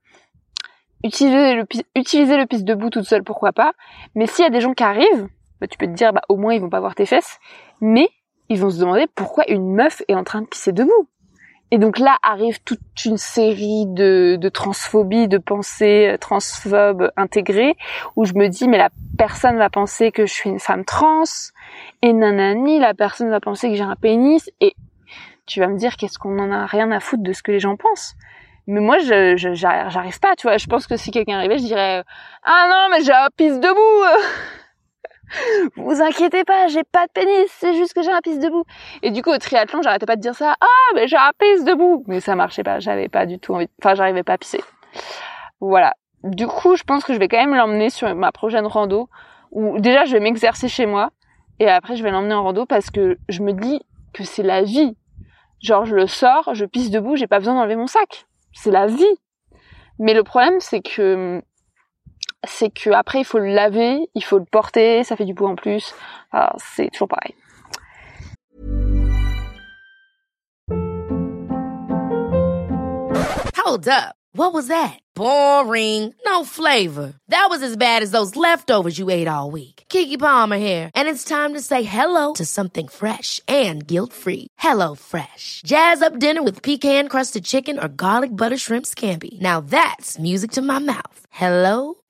utiliser le utiliser le pisse debout toute seule pourquoi pas. Mais s'il y a des gens qui arrivent bah, tu peux te dire bah au moins ils vont pas voir tes fesses. Mais ils vont se demander pourquoi une meuf est en train de pisser debout et donc là arrive toute une série de, de transphobie, de pensées euh, transphobes intégrées, où je me dis mais la personne va penser que je suis une femme trans, et nanani, la personne va penser que j'ai un pénis, et tu vas me dire qu'est-ce qu'on en a rien à foutre de ce que les gens pensent? Mais moi, je, j'arrive pas, tu vois. Je pense que si quelqu'un arrivait, je dirais ah non mais j'ai un pisse debout. [LAUGHS] vous inquiétez pas, j'ai pas de pénis, c'est juste que j'ai un pisse debout. Et du coup, au triathlon, j'arrêtais pas de dire ça. Ah, mais j'ai un pisse debout. Mais ça marchait pas, j'avais pas du tout envie. Enfin, j'arrivais pas à pisser. Voilà. Du coup, je pense que je vais quand même l'emmener sur ma prochaine rando. Où déjà, je vais m'exercer chez moi. Et après, je vais l'emmener en rando parce que je me dis que c'est la vie. Genre, je le sors, je pisse debout, j'ai pas besoin d'enlever mon sac. C'est la vie. Mais le problème, c'est que c'est que après il faut le laver, il faut le porter, ça fait du bout en plus. Ah, c'est toujours pareil. Hold up. What was that? Boring. No flavor. That was as bad as those leftovers you ate all week. Kiki Palmer here, and it's time to say hello to something fresh and guilt-free. Hello Fresh. Jazz up dinner with pecan-crusted chicken or garlic butter shrimp scampi. Now that's music to my mouth. Hello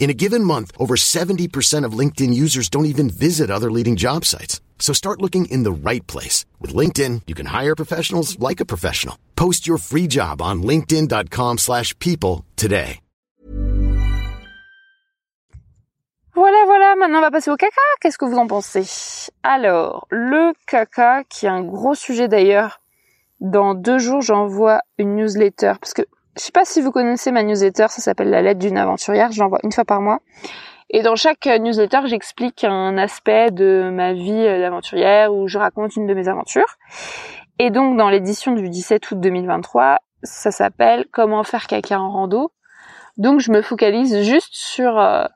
In a given month, over 70% of LinkedIn users don't even visit other leading job sites. So start looking in the right place. With LinkedIn, you can hire professionals like a professional. Post your free job on linkedin.com slash people today. Voilà, voilà, maintenant on va passer au caca. Qu'est-ce que vous en pensez? Alors, le caca, qui est un gros sujet d'ailleurs, dans deux jours j'envoie une newsletter, parce que je sais pas si vous connaissez ma newsletter, ça s'appelle la lettre d'une aventurière, je l'envoie une fois par mois. Et dans chaque newsletter, j'explique un aspect de ma vie d'aventurière où je raconte une de mes aventures. Et donc dans l'édition du 17 août 2023, ça s'appelle Comment faire caca en rando. Donc je me focalise juste sur euh,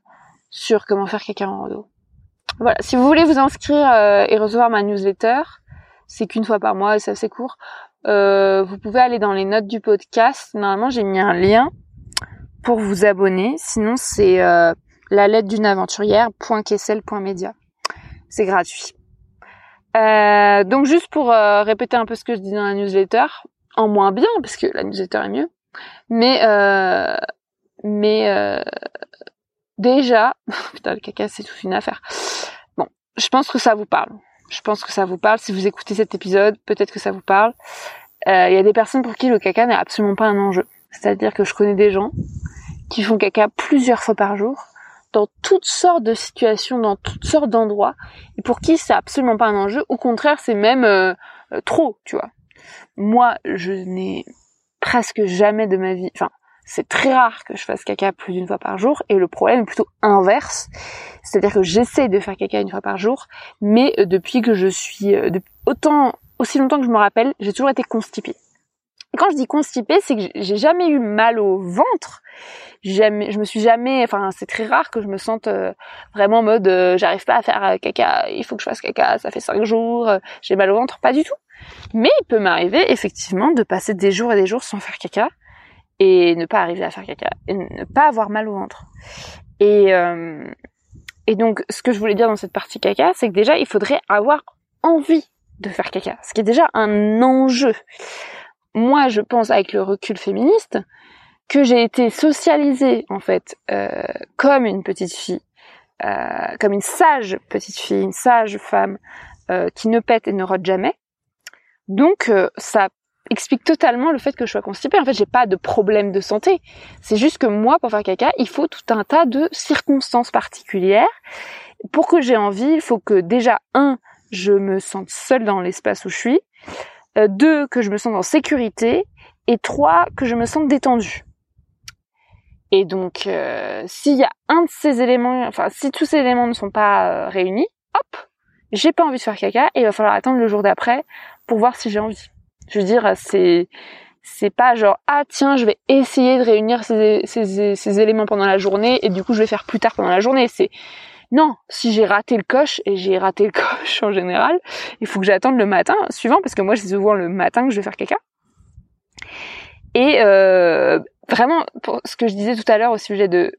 sur comment faire caca en rando. Voilà, si vous voulez vous inscrire euh, et recevoir ma newsletter, c'est qu'une fois par mois et c'est assez court. Euh, vous pouvez aller dans les notes du podcast. Normalement, j'ai mis un lien pour vous abonner. Sinon, c'est euh, la lettre d'une aventurière.kessel.media. C'est gratuit. Euh, donc juste pour répéter un peu ce que je dis dans la newsletter, en moins bien parce que la newsletter est mieux, mais mais déjà, [LAUGHS] putain le caca c'est toute une affaire. Bon, je pense que ça vous parle. Je pense que ça vous parle. Si vous écoutez cet épisode, peut-être que ça vous parle. Euh, Il y a des personnes pour qui le caca n'est absolument pas un enjeu. C'est-à-dire que je connais des gens qui font caca plusieurs fois par jour, dans toutes sortes de situations, dans toutes sortes d'endroits, et pour qui c'est absolument pas un enjeu. Au contraire, c'est même euh, euh, trop, tu vois. Moi, je n'ai presque jamais de ma vie, c'est très rare que je fasse caca plus d'une fois par jour et le problème est plutôt inverse. C'est-à-dire que j'essaie de faire caca une fois par jour, mais euh, depuis que je suis euh, autant aussi longtemps que je me rappelle, j'ai toujours été constipée. Et quand je dis constipée, c'est que j'ai jamais eu mal au ventre. Jamais, je me suis jamais, enfin c'est très rare que je me sente euh, vraiment en mode euh, j'arrive pas à faire caca, il faut que je fasse caca, ça fait cinq jours, j'ai mal au ventre, pas du tout. Mais il peut m'arriver effectivement de passer des jours et des jours sans faire caca et ne pas arriver à faire caca et ne pas avoir mal au ventre. Et euh, et donc ce que je voulais dire dans cette partie caca, c'est que déjà il faudrait avoir envie de faire caca, ce qui est déjà un enjeu. Moi, je pense avec le recul féministe que j'ai été socialisée en fait euh, comme une petite fille, euh, comme une sage petite fille, une sage femme qui ne pète et ne rote jamais. Donc ça explique totalement le fait que je sois constipée. En fait, j'ai pas de problème de santé. C'est juste que moi, pour faire caca, il faut tout un tas de circonstances particulières. Pour que j'ai envie, il faut que déjà un, je me sente seule dans l'espace où je suis. Euh, deux, que je me sente en sécurité. Et trois, que je me sente détendue. Et donc, euh, s'il y a un de ces éléments, enfin, si tous ces éléments ne sont pas euh, réunis, hop, j'ai pas envie de faire caca et il va falloir attendre le jour d'après pour voir si j'ai envie. Je veux dire, c'est c'est pas genre ah tiens je vais essayer de réunir ces, ces, éléments pendant la journée et du coup je vais faire plus tard pendant la journée. C'est non, si j'ai raté le coche et j'ai raté le [LAUGHS] coche en général, il faut que j'attende le matin suivant parce que moi c'est souvent le matin que je vais faire caca. Et euh, vraiment, pour ce que je disais tout à l'heure au sujet de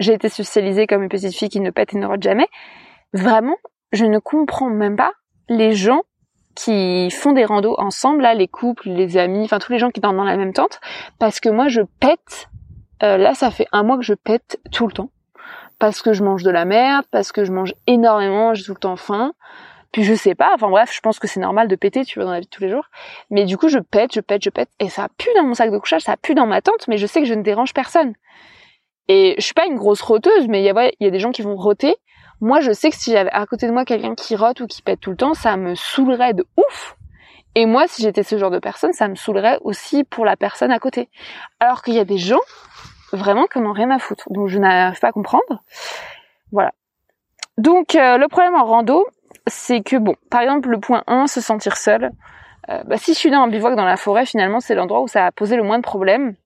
j'ai été socialisée comme une petite fille qui ne pète et ne rote jamais, vraiment, je ne comprends même pas les gens qui font des randos ensemble, là, les couples, les amis, enfin tous les gens qui dorment dans la même tente, parce que moi je pète, euh, là ça fait un mois que je pète tout le temps, parce que je mange de la merde, parce que je mange énormément, j'ai tout le temps faim, puis je sais pas, enfin bref, je pense que c'est normal de péter, tu vois, dans la vie de tous les jours. Mais du coup, je pète, je pète, je pète, et ça pue dans mon sac de couchage, ça pue dans ma tente, mais je sais que je ne dérange personne. Et je suis pas une grosse roteuse, mais il y a, y a des gens qui vont roter. Moi, je sais que si j'avais à côté de moi quelqu'un qui rote ou qui pète tout le temps, ça me saoulerait de ouf. Et moi, si j'étais ce genre de personne, ça me saoulerait aussi pour la personne à côté. Alors qu'il y a des gens, vraiment, qui n'ont rien à foutre. Donc je n'arrive pas à comprendre. Voilà. Donc le problème en rando, c'est que bon, par exemple le point 1, se sentir seul. bah, si je suis dans un bivouac dans la forêt, finalement c'est l'endroit où ça a posé le moins de problèmes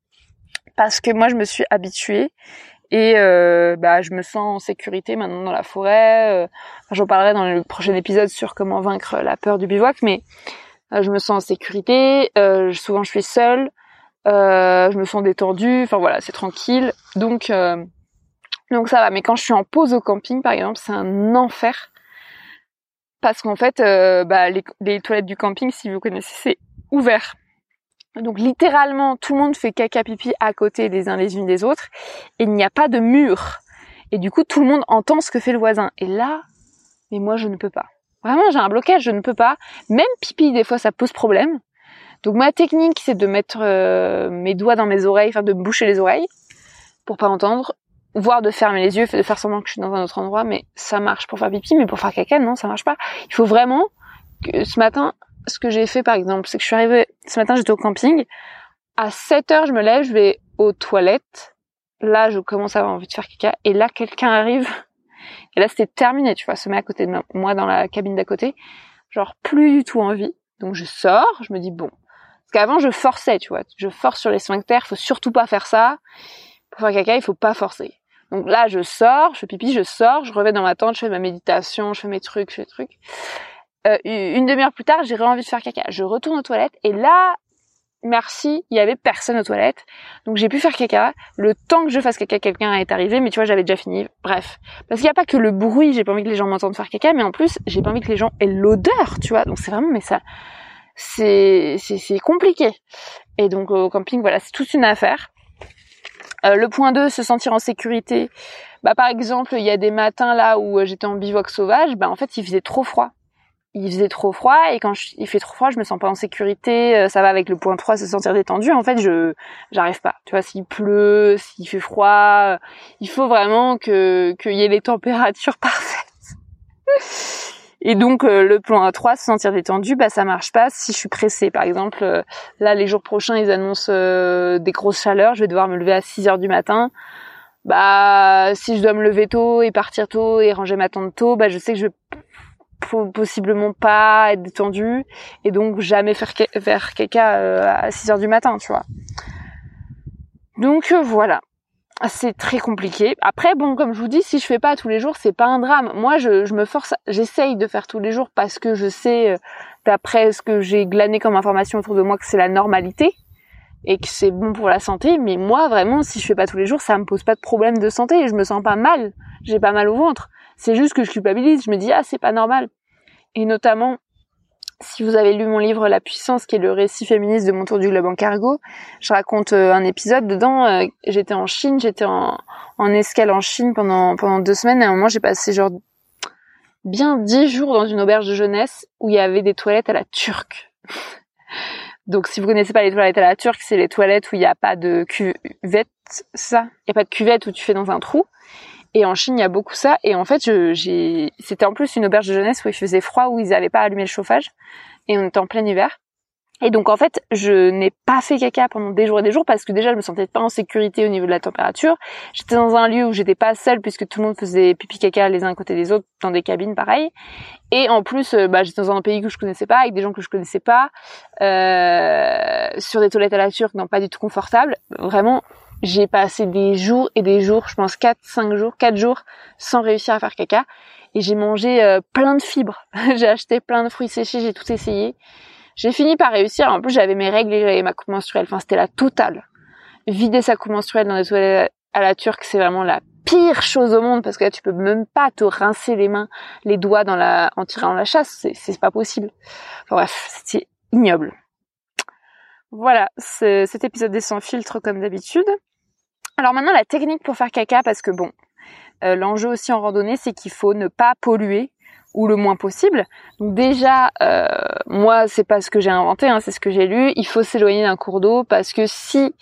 parce que moi je me suis habituée et euh, bah, je me sens en sécurité maintenant dans la forêt. Euh, J'en parlerai dans le prochain épisode sur comment vaincre la peur du bivouac, mais euh, je me sens en sécurité. Euh, souvent je suis seule. je me sens détendue. Enfin voilà, c'est tranquille. Donc donc ça va. Mais quand je suis en pause au camping, par exemple, c'est un enfer parce qu'en fait, bah, les, les toilettes du camping, si vous connaissez, c'est ouvert. Donc littéralement, tout le monde fait caca pipi à côté des uns les unes des autres et il n'y a pas de mur. Et du coup, tout le monde entend ce que fait le voisin. Et là, mais moi, je ne peux pas. Vraiment, j'ai un blocage, je ne peux pas. Même pipi, des fois, ça pose problème. Donc ma technique, c'est de mettre euh, mes doigts dans mes oreilles, enfin de boucher les oreilles pour pas entendre, voire de fermer les yeux, de faire semblant que je suis dans un autre endroit. Mais ça marche pour faire pipi, mais pour faire caca, non, ça marche pas. Il faut vraiment que ce matin, ce que j'ai fait par exemple, c'est que je suis arrivée ce matin, j'étais au camping. À 7 heures, je me lève, je vais aux toilettes. Là, je commence à avoir envie de faire caca. Et là, quelqu'un arrive. Et là, c'était terminé, tu vois, se met à côté de moi dans la cabine d'à côté. Genre, plus du tout envie. Donc, je sors, je me dis, bon. Parce qu'avant, je forçais, tu vois. Je force sur les sphincters, faut surtout pas faire ça. Pour faire caca, il faut pas forcer. Donc là, je sors, je fais pipi, je sors, je reviens dans ma tente, je fais ma méditation, je fais mes trucs, je fais mes trucs. Euh, une demi-heure plus tard, j'ai envie de faire caca. Je retourne aux toilettes et là, merci, il y avait personne aux toilettes. Donc j'ai pu faire caca. Le temps que je fasse caca, quelqu'un est arrivé, mais tu vois, j'avais déjà fini. Bref. Parce qu'il n'y a pas que le bruit, j'ai pas envie que les gens m'entendent faire caca, mais en plus, j'ai pas envie que les gens aient l'odeur, tu vois. Donc c'est vraiment, mais ça, c'est, c'est, compliqué. Et donc au camping, voilà, c'est toute une affaire. Euh, le point 2, se sentir en sécurité. Bah par exemple, il y a des matins là où euh, j'étais en bivouac sauvage, bah en fait il faisait trop froid il faisait trop froid et quand il fait trop froid, je me sens pas en sécurité, euh, ça va avec le point 3 se sentir détendu. En fait, je j'arrive pas. Tu vois, s'il pleut, s'il fait froid, il faut vraiment que qu'il y ait les températures [LAUGHS] parfaites. Et donc euh, le plan A3, se sentir détendu, bah ça marche pas si je suis pressée. Par exemple, euh, là les jours prochains, ils annoncent des grosses chaleurs, je vais devoir me lever à 6 heures du matin. Bah si je dois me lever tôt et partir tôt et ranger ma tente tôt, bah je sais que je vais possiblement pas être détendu et donc jamais faire, faire caca euh, à 6 heures du matin, tu vois. Donc euh, voilà. C'est très compliqué. Après, bon, comme je vous dis, si je fais pas tous les jours, c'est pas un drame. Moi, je, je me force, j'essaye de faire tous les jours parce que je sais, euh, d'après ce que j'ai glané comme information autour de moi, que c'est la normalité et que c'est bon pour la santé. Mais moi, vraiment, si je fais pas tous les jours, ça me pose pas de problème de santé et je me sens pas mal. J'ai pas mal au ventre. C'est juste que je culpabilise. Je me dis, ah, c'est pas normal. Et notamment, si vous avez lu mon livre La puissance, qui est le récit féministe de mon tour du globe en cargo, je raconte euh, un épisode dedans. Euh, j'étais en Chine, j'étais en, en escale en Chine pendant pendant deux semaines. Et à un moment, j'ai passé genre bien dix jours dans une auberge de jeunesse où il y avait des toilettes à la turque. [LAUGHS] Donc, si vous connaissez pas les toilettes à la turque, c'est les toilettes où il n'y a pas de cuvette, ça? Il n'y a pas de cuvette où tu fais dans un trou. Et en Chine, il y a beaucoup ça. Et en fait, j'ai, c'était en plus une auberge de jeunesse où il faisait froid, où ils n'avaient pas allumé le chauffage. Et on était en plein hiver. Et donc en fait, je n'ai pas fait caca pendant des jours et des jours parce que déjà je me sentais pas en sécurité au niveau de la température. J'étais dans un lieu où j'étais pas seule puisque tout le monde faisait pipi caca les uns à côté des autres dans des cabines pareilles. Et en plus, euh, bah, j'étais dans un pays que je connaissais pas avec des gens que je connaissais pas, euh, sur des toilettes à la turque, non pas du tout confortables. Vraiment, j'ai passé des jours et des jours, je pense 4, 5 jours, 4 jours sans réussir à faire caca. Et j'ai mangé euh, plein de fibres. [LAUGHS] j'ai acheté plein de fruits séchés, j'ai tout essayé. J'ai fini par réussir. En plus, j'avais mes règles et j'avais ma coupe menstruelle. Enfin, c'était la totale. Vider sa coupe menstruelle dans des toilettes à la turque, c'est vraiment la pire chose au monde parce que là, tu peux même pas te rincer les mains, les doigts dans la, en tirant la chasse. C'est pas possible. Enfin, bref, c'était ignoble. Voilà, cet épisode est sans filtre comme d'habitude. Alors maintenant la technique pour faire caca parce que bon, euh, l'enjeu aussi en randonnée c'est qu'il faut ne pas polluer ou le moins possible. Donc déjà, euh, moi c'est pas ce que j'ai inventé, hein, c'est ce que j'ai lu. Il faut s'éloigner d'un cours d'eau parce que si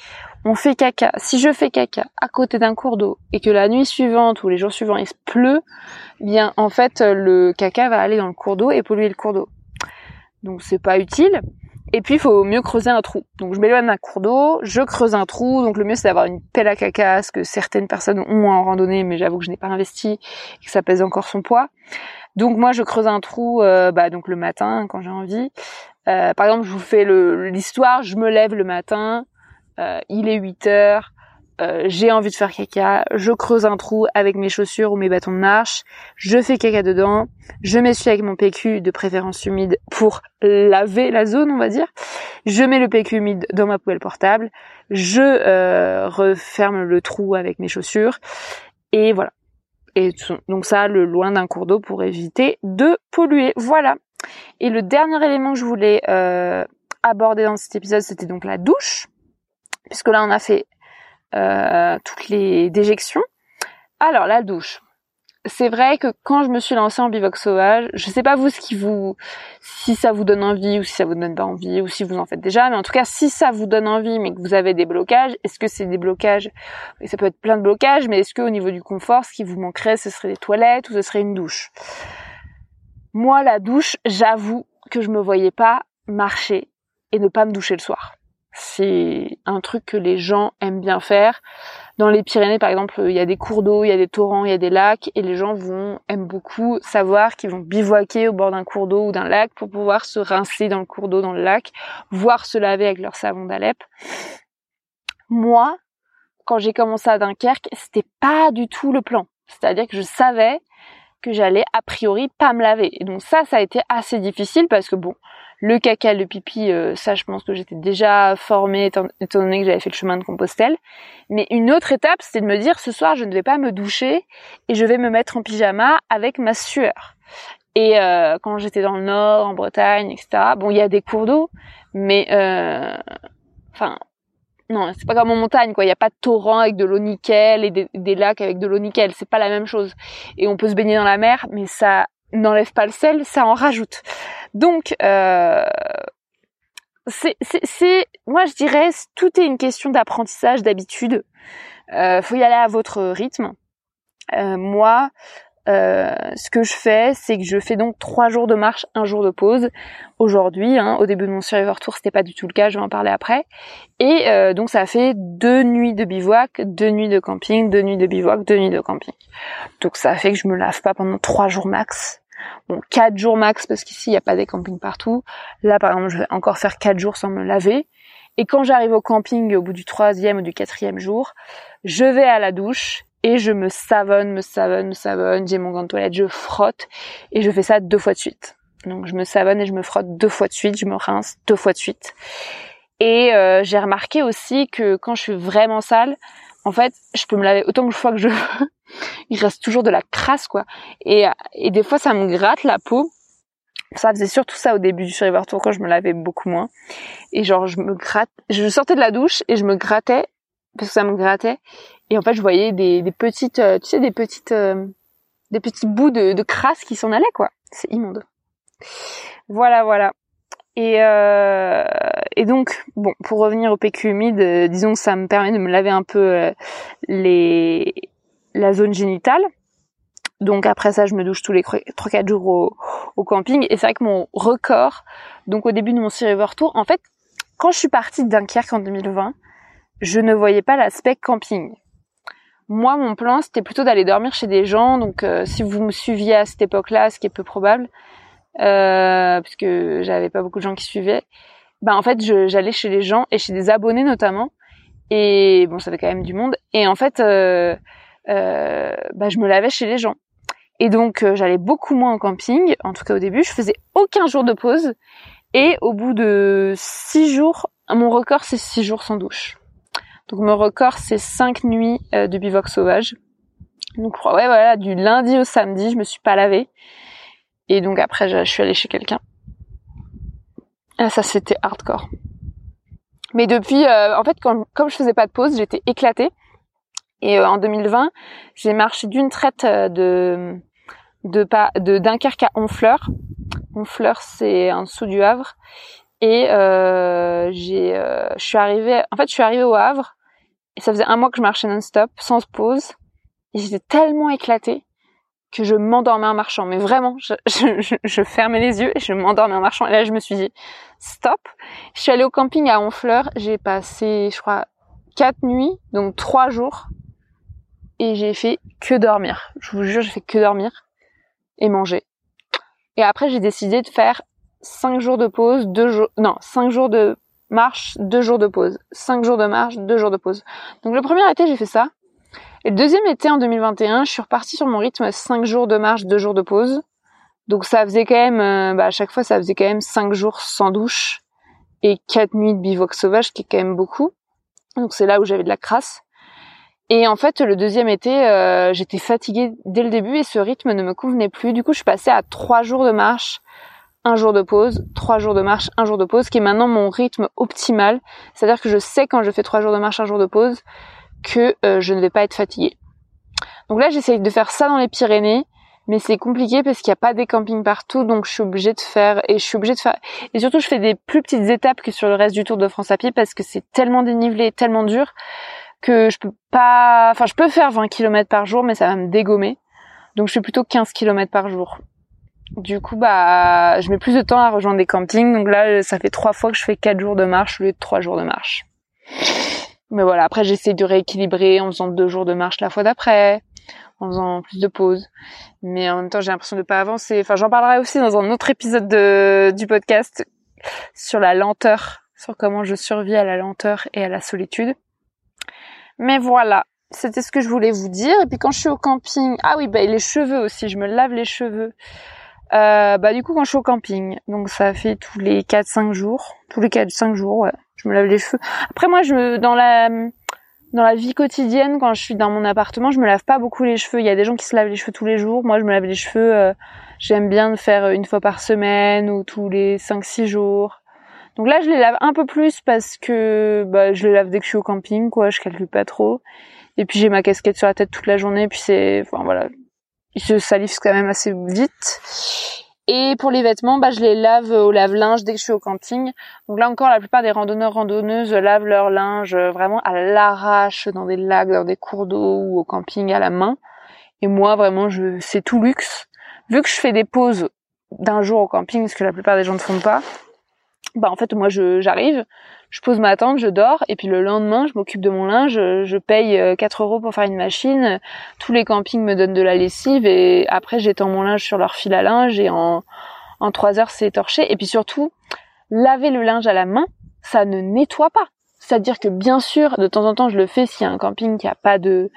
on fait caca, si je fais caca à côté d'un cours d'eau et que la nuit suivante ou les jours suivants il pleut, eh bien en fait le caca va aller dans le cours d'eau et polluer le cours d'eau. Donc c'est pas utile. Et puis il faut mieux creuser un trou. Donc je m'éloigne d'un cours d'eau, je creuse un trou. Donc le mieux c'est d'avoir une pelle à caca, ce que certaines personnes ont en randonnée, mais j'avoue que je n'ai pas investi et que ça pèse encore son poids. Donc moi je creuse un trou euh, bah, donc le matin quand j'ai envie. Euh, par exemple je vous fais l'histoire, je me lève le matin, euh, il est 8 heures, euh, j'ai envie de faire caca, je creuse un trou avec mes chaussures ou mes bâtons de marche, je fais caca dedans, je m'essuie avec mon PQ de préférence humide pour laver la zone, on va dire. Je mets le PQ humide dans ma poêle portable, je euh, referme le trou avec mes chaussures et voilà. Et donc ça, le loin d'un cours d'eau pour éviter de polluer. Voilà. Et le dernier élément que je voulais euh, aborder dans cet épisode, c'était donc la douche puisque là on a fait euh, toutes les déjections. Alors la douche. C'est vrai que quand je me suis lancée en bivox sauvage, je sais pas vous ce qui vous, si ça vous donne envie ou si ça vous donne pas envie ou si vous en faites déjà, mais en tout cas si ça vous donne envie mais que vous avez des blocages, est-ce que c'est des blocages, et ça peut être plein de blocages, mais est-ce que au niveau du confort, ce qui vous manquerait, ce serait des toilettes ou ce serait une douche? Moi la douche, j'avoue que je me voyais pas marcher et ne pas me doucher le soir c'est un truc que les gens aiment bien faire. Dans les Pyrénées, par exemple, il y a des cours d'eau, il y a des torrents, il y a des lacs, et les gens vont aiment beaucoup savoir qu'ils vont bivouaquer au bord d'un cours d'eau ou d'un lac pour pouvoir se rincer dans le cours d'eau, dans le lac, voire se laver avec leur savon d'Alep. Moi, quand j'ai commencé à Dunkerque, c'était pas du tout le plan. C'est-à-dire que je savais que j'allais a priori pas me laver. Et donc ça, ça a été assez difficile parce que bon, le caca, le pipi, euh, ça je pense que j'étais déjà formée étant, donné que j'avais fait le chemin de Compostelle. Mais une autre étape, c'était de me dire ce soir je ne vais pas me doucher et je vais me mettre en pyjama avec ma sueur. Et euh, quand j'étais dans le nord, en Bretagne, etc. Bon, il y a des cours d'eau, mais euh, enfin non, c'est pas comme en montagne, quoi. Il n'y a pas de torrent avec de l'eau nickel et des, des, lacs avec de l'eau nickel. C'est pas la même chose. Et on peut se baigner dans la mer, mais ça n'enlève pas le sel, ça en rajoute. Donc, euh, c'est, moi je dirais, tout est une question d'apprentissage, d'habitude. Euh, faut y aller à votre rythme. Euh, moi, euh, ce que je fais, c'est que je fais donc trois jours de marche, un jour de pause. Aujourd'hui, hein, au début de mon Survivor Tour, c'était pas du tout le cas, je vais en parler après. Et euh, donc ça fait deux nuits de bivouac, deux nuits de camping, deux nuits de bivouac, deux nuits de camping. Donc ça fait que je me lave pas pendant trois jours max. Bon, quatre jours max parce qu'ici il n'y a pas des campings partout. Là par exemple, je vais encore faire quatre jours sans me laver. Et quand j'arrive au camping au bout du troisième ou du quatrième jour, je vais à la douche et je me savonne, me savonne, me savonne, j'ai mon gant de toilette, je frotte et je fais ça deux fois de suite. Donc je me savonne et je me frotte deux fois de suite, je me rince deux fois de suite. Et euh, j'ai remarqué aussi que quand je suis vraiment sale, en fait, je peux me laver autant de fois que je veux. [LAUGHS] Il reste toujours de la crasse, quoi. Et, et des fois, ça me gratte la peau. Ça faisait surtout ça au début du Survivor Tour quand je me lavais beaucoup moins. Et genre, je me gratte, je sortais de la douche et je me grattais parce que ça me grattait. Et en fait, je voyais des, des petites, euh, tu sais, des petites, euh, des petits bouts de, crasse qui s'en allaient, quoi. C'est immonde. Voilà, voilà. Et, euh, et donc, bon, pour revenir au PQ humide, euh, disons que ça me permet de me laver un peu les, la zone génitale. Donc après ça, je me douche tous les 3-4 jours au, au, camping. Et c'est vrai que mon record, donc au début de mon Survivor Tour, en fait, quand je suis partie de Dunkerque en 2020, je ne voyais pas l'aspect camping. Moi, mon plan, c'était plutôt d'aller dormir chez des gens. Donc, euh, si vous me suiviez à cette époque-là, ce qui est peu probable, euh, puisque j'avais pas beaucoup de gens qui suivaient, ben en fait, j'allais chez les gens et chez des abonnés notamment. Et bon, ça fait quand même du monde. Et en fait, euh, euh, ben, je me lavais chez les gens. Et donc, euh, j'allais beaucoup moins en camping. En tout cas, au début, je faisais aucun jour de pause. Et au bout de six jours, mon record, c'est six jours sans douche. Donc mon record c'est 5 nuits euh, de bivouac sauvage. Donc ouais voilà, du lundi au samedi, je me suis pas lavée. Et donc après je, suis allée chez quelqu'un. Ah ça c'était hardcore. Mais depuis euh, en fait comme je faisais pas de pause, j'étais éclatée. Et euh, en 2020, j'ai marché d'une traite de de Dunkerque à Honfleur. Honfleur c'est en dessous du Havre et j'ai je suis arrivée en fait je suis arrivée au Havre et ça faisait un mois que je marchais non-stop, sans pause. Et j'étais tellement éclatée que je m'endormais en marchant. Mais vraiment, je, fermais les yeux et je m'endormais en marchant. Et là, je me suis dit, stop. Je suis allée au camping à Honfleur. J'ai passé, je crois, quatre nuits, donc trois jours. Et j'ai fait que dormir. Je vous jure, j'ai fait que dormir et manger. Et après, j'ai décidé de faire cinq jours de pause, deux jours, non, cinq jours de marche, deux jours de pause. Cinq jours de marche, deux jours de pause. Donc le premier été, j'ai fait ça. Et le deuxième été en 2021, je suis repartie sur mon rythme 5 jours de marche, 2 jours de pause. Donc ça faisait quand même, euh, bah, à chaque fois ça faisait quand même 5 jours sans douche et 4 nuits de bivouac sauvage, qui est quand même beaucoup. Donc c'est là où j'avais de la crasse. Et en fait, le deuxième été, euh, j'étais fatiguée dès le début et ce rythme ne me convenait plus. Du coup, je suis passée à 3 jours de marche, un jour de pause, 3 jours de marche, un jour de pause, qui est maintenant mon rythme optimal. C'est-à-dire que je sais quand je fais 3 jours de marche, un jour de pause, que euh, je ne vais pas être fatiguée. Donc là, j'essaye de faire ça dans les Pyrénées, mais c'est compliqué parce qu'il n'y a pas des campings partout, donc je suis obligée de faire et je suis obligée de faire et surtout je fais des plus petites étapes que sur le reste du Tour de France à pied parce que c'est tellement dénivelé, tellement dur que je peux pas, enfin je peux faire 20 km par jour, mais ça va me dégommer. Donc je fais plutôt 15 km par jour. Du coup, bah, je mets plus de temps à rejoindre des campings. Donc là, ça fait trois fois que je fais quatre jours de marche au lieu de trois jours de marche. Mais voilà, après j'essaie de rééquilibrer en faisant deux jours de marche la fois d'après, en faisant plus de pauses. Mais en même temps, j'ai l'impression de pas avancer. Enfin, j'en parlerai aussi dans un autre épisode de, du podcast sur la lenteur, sur comment je survis à la lenteur et à la solitude. Mais voilà, c'était ce que je voulais vous dire. Et puis quand je suis au camping, ah oui, bah les cheveux aussi, je me lave les cheveux. Euh, bah du coup quand je suis au camping, donc ça fait tous les 4-5 jours, tous les 4-5 jours, ouais, je me lave les cheveux. Après moi je dans la dans la vie quotidienne quand je suis dans mon appartement, je me lave pas beaucoup les cheveux. Il y a des gens qui se lavent les cheveux tous les jours. Moi je me lave les cheveux euh, j'aime bien de faire une fois par semaine ou tous les 5-6 jours. Donc là je les lave un peu plus parce que bah, je les lave dès que je suis au camping quoi, je calcule pas trop. Et puis j'ai ma casquette sur la tête toute la journée, puis c'est, enfin voilà, se salissent quand même assez vite. Et pour les vêtements, bah, je les lave au lave-linge dès que je suis au camping. Donc là encore, la plupart des randonneurs randonneuses lavent leur linge vraiment à l'arrache dans des lacs, dans des cours d'eau ou au camping à la main. Et moi, vraiment, je, c'est tout luxe. Vu que je fais des pauses d'un jour au camping, ce que la plupart des gens ne font pas, bah en fait, moi, j'arrive, je pose ma tente, je dors, et puis le lendemain, je m'occupe de mon linge, je paye 4 euh, euros pour faire une machine, tous les campings me donnent de la lessive, et après j'étends mon linge sur leur fil à linge, et en, en 3 heures c'est étorché. Et puis surtout, laver le linge à la main, ça ne nettoie pas. C'est-à-dire que bien sûr, de temps en temps, je le fais s'il y a un camping qui a pas de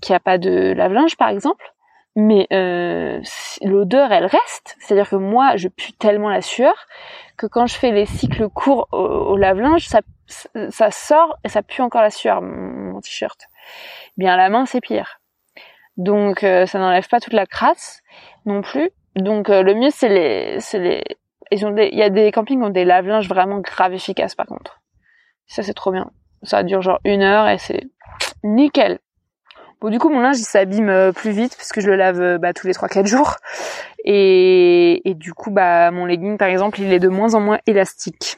qui a pas de lave-linge, par exemple. Mais euh, l'odeur, elle reste. C'est-à-dire que moi, je pue tellement la sueur que quand je fais les cycles courts au, lave-linge, ça, sort et ça pue encore la sueur, mon, t-shirt. Bien la main, c'est pire. Donc euh, ça n'enlève pas toute la crasse non plus. Donc euh, le mieux c'est les, c'est les, ils ont il y a des campings qui ont des lave-linges vraiment grave efficaces par contre. Ça c'est trop bien. Ça dure genre une heure et c'est nickel. Bon, du coup, mon linge, il s'abîme euh, plus vite parce que je le lave euh, bah, tous les 3-4 jours. Et, du coup, bah, mon legging, par exemple, il est de moins en moins élastique.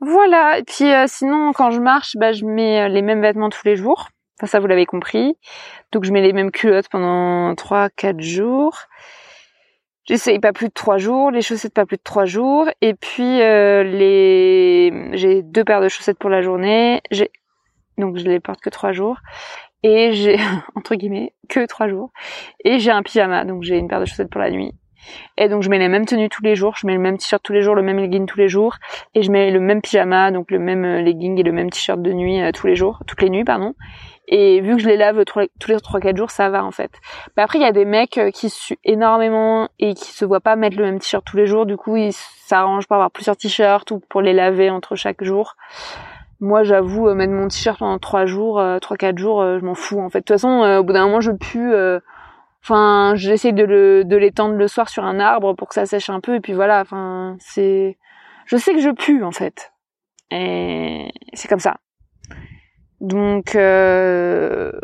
Voilà. Et puis, euh, sinon, quand je marche, bah, je mets les mêmes vêtements tous les jours. Enfin, ça, vous l'avez compris. Donc, je mets les mêmes culottes pendant 3-4 jours. J'essaye pas plus de 3 jours, les chaussettes pas plus de 3 jours. Et puis, j'ai deux paires de chaussettes pour la journée. Donc je les porte que trois jours et j'ai [LAUGHS] entre guillemets que trois jours. Et j'ai un pyjama donc j'ai une paire de chaussettes pour la nuit. Et donc je mets les mêmes tenues tous les jours. Je mets le même t-shirt tous les jours le même legging tous les jours. Et je mets le même pyjama donc le même euh, legging et le même t-shirt de nuit euh, tous les jours. Toutes les nuits pardon. Et vu que je les lave tous les trois quatre jours ça va en fait. Mais après il y a des mecs euh, qui suent énormément et qui se voient pas mettre le même t-shirt tous les jours. Du coup ils s'arrangent pour avoir plusieurs t-shirts ou pour les laver entre chaque jour moi, j'avoue, euh, mettre mon t-shirt pendant trois jours, euh, trois quatre jours, euh, je m'en fous. En fait, de toute façon, au bout d'un moment, je pue. Enfin, j'essaie de le de l'étendre le soir sur un arbre pour que ça sèche un peu. Et puis voilà. Enfin, c'est. Je sais que je pue en fait. Et c'est comme ça. Donc, je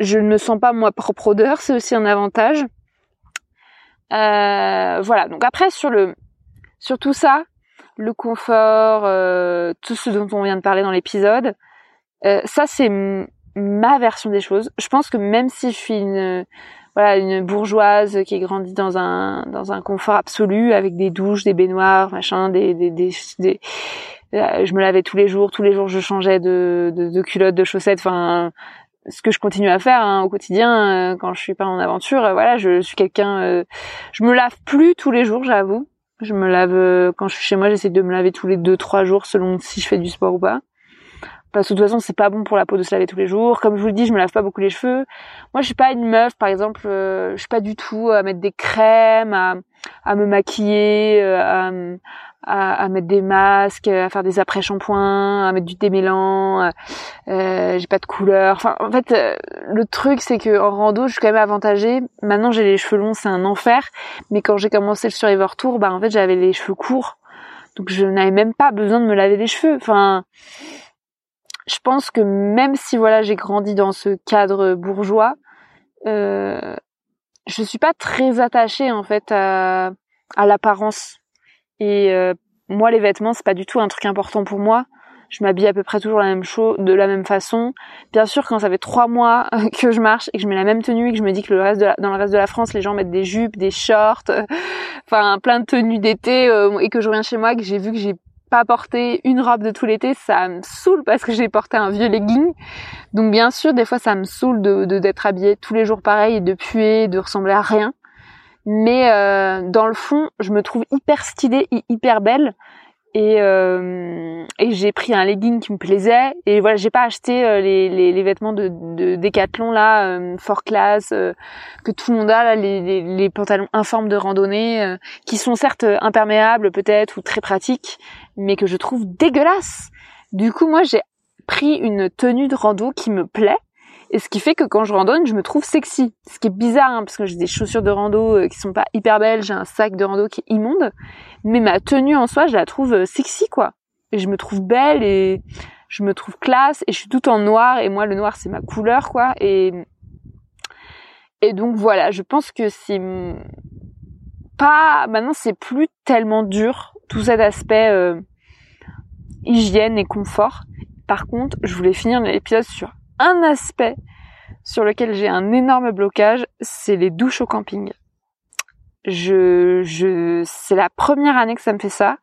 ne sens pas moi propre odeur. C'est aussi un avantage. voilà. Donc après, sur le sur tout ça, le confort, euh, tout ce dont on vient de parler dans l'épisode. Euh, ça, c'est ma version des choses. Je pense que même si je suis une voilà une bourgeoise qui est dans un dans un confort absolu avec des douches, des baignoires, machin, des des, des, des euh, je me lavais tous les jours, tous les jours je changeais de, de, de culottes, de chaussettes, enfin ce que je continue à faire hein, au quotidien euh, quand je suis pas en aventure. Euh, voilà, je suis quelqu'un, je me lave plus tous les jours, j'avoue. Je me lave quand je suis chez moi, j'essaie de me laver tous les deux trois jours selon si je fais du sport ou pas parce que de toute façon c'est pas bon pour la peau de se laver tous les jours. Comme je vous le dis, je me lave pas beaucoup les cheveux. Moi je suis pas une meuf par exemple, euh, je suis pas du tout à mettre des crèmes, à, à me maquiller, euh, à, à, mettre des masques, à faire des après shampoings, à mettre du démêlant. Euh, euh, j'ai pas de couleur. Enfin en fait le truc c'est que en rando je suis quand même avantagée. Maintenant j'ai les cheveux longs, c'est un enfer. Mais quand j'ai commencé le Survivor Tour, bah en fait j'avais les cheveux courts. Donc je n'avais même pas besoin de me laver les cheveux. Enfin, je pense que même si voilà j'ai grandi dans ce cadre bourgeois, euh, je suis pas très attachée en fait à, l'apparence. Et euh, moi les vêtements c'est pas du tout un truc important pour moi. Je m'habille à peu près toujours la même chose, de la même façon. Bien sûr, quand ça fait trois mois [LAUGHS] que je marche et que je mets la même tenue et que je me dis que le reste dans le reste de la France, les gens mettent des jupes, des shorts, [LAUGHS] enfin plein de tenues d'été euh, et que je reviens chez moi, que j'ai vu que j'ai pas porter une robe de tout l'été, ça me saoule parce que j'ai porté un vieux legging. Donc bien sûr, des fois ça me saoule de d'être habillée tous les jours pareil et de puer, de ressembler à rien. Mais euh, dans le fond, je me trouve hyper stylée et hyper belle et, euh, et j'ai pris un legging qui me plaisait. Et voilà j'ai pas acheté euh, les, les, les, vêtements de, de Decathlon là euh, Fort Class euh, que tout le monde a là les, les, les pantalons informes de randonnée qui sont certes imperméables peut-être ou très pratiques mais que je trouve dégueulasses. Du coup moi j'ai pris une tenue de rando qui me plaît et ce qui fait que quand je randonne, je me trouve sexy. Ce qui est bizarre, hein, parce que j'ai des chaussures de rando euh, qui sont pas hyper belles, j'ai un sac de rando qui est immonde, mais ma tenue en soi, je la trouve euh, sexy, quoi. Et je me trouve belle et je me trouve classe et je suis tout en noir et moi le noir c'est ma couleur, quoi. Et et donc voilà, je pense que c'est pas maintenant c'est plus tellement dur tout cet aspect euh, hygiène et confort. Par contre, je voulais finir l'épisode sur un aspect sur lequel j'ai un énorme blocage, c'est les douches au camping. C'est la première année que ça me fait ça,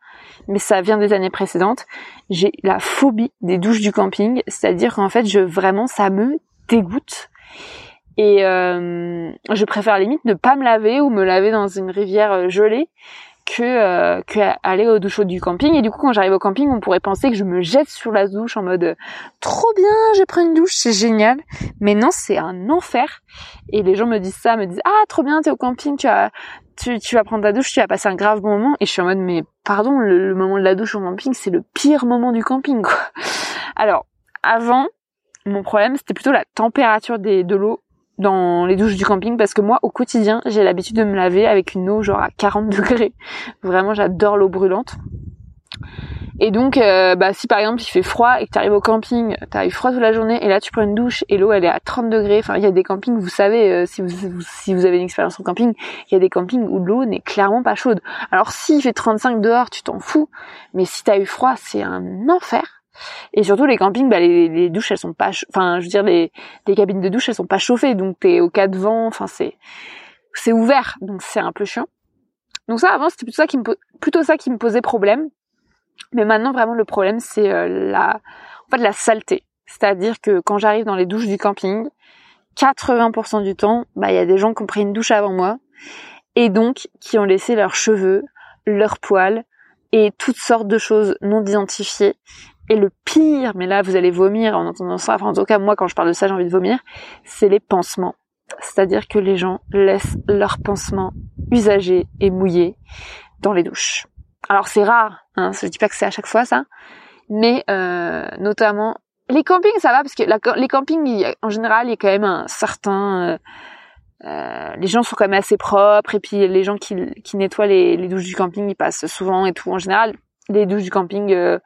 mais ça vient des années précédentes. J'ai la phobie des douches du camping, c'est-à-dire qu'en fait, je vraiment, ça me dégoûte. Et euh, je préfère limite ne pas me laver ou me laver dans une rivière euh, gelée que, euh, aller aux douches du camping. Et du coup, quand j'arrive au camping, on pourrait penser que je me jette sur la douche en mode trop bien, j'ai pris une douche, c'est génial. Mais non, c'est un enfer. Et les gens me disent ça, me disent ah trop bien, t'es au camping, tu tu, tu vas prendre ta douche, tu vas passer un grave bon moment. Et je suis en mode mais pardon, le, moment de la douche au camping, c'est le pire moment du camping quoi. Alors avant, mon problème c'était plutôt la température des, de l'eau dans les douches du camping parce que moi au quotidien j'ai l'habitude de me laver avec une eau genre à 40 degrés. [LAUGHS] Vraiment j'adore l'eau brûlante. Et donc euh, bah, si par exemple il fait froid et que tu arrives au camping, tu eu froid toute la journée et là tu prends une douche et l'eau elle est à 30 degrés. Enfin il y a des campings, vous savez euh, si, vous, si vous avez une expérience en camping, il y a des campings où l'eau n'est clairement pas chaude. Alors s'il fait 35 dehors, tu t'en fous, mais si t'as eu froid, c'est un enfer. Et surtout les campings, bah, les, douches elles sont pas, enfin je veux dire les, les cabines de douche elles sont pas chauffées, donc t'es au cas de vent, enfin c'est c'est ouvert, donc c'est un peu chiant. Donc ça avant c'était plutôt ça qui me plutôt ça qui me posait problème, mais maintenant vraiment le problème c'est euh, la en fait la saleté, c'est-à-dire que quand j'arrive dans les douches du camping, 80% du temps, bah il y a des gens qui ont pris une douche avant moi et donc qui ont laissé leurs cheveux, leurs poils et toutes sortes de choses non identifiées et le pire, mais là vous allez vomir en entendant ça, enfin en tout cas moi quand je parle de ça j'ai envie de vomir, c'est les pansements. C'est-à-dire que les gens laissent leurs pansements usagés et mouillés dans les douches. Alors c'est rare, hein, je dis pas que c'est à chaque fois ça, mais euh, notamment les campings ça va parce que les campings en général il y a quand même un certain euh, euh, les gens sont quand même assez propres et puis les gens qui, nettoient les, les, douches du camping ils passent souvent et tout en général les douches du camping euh,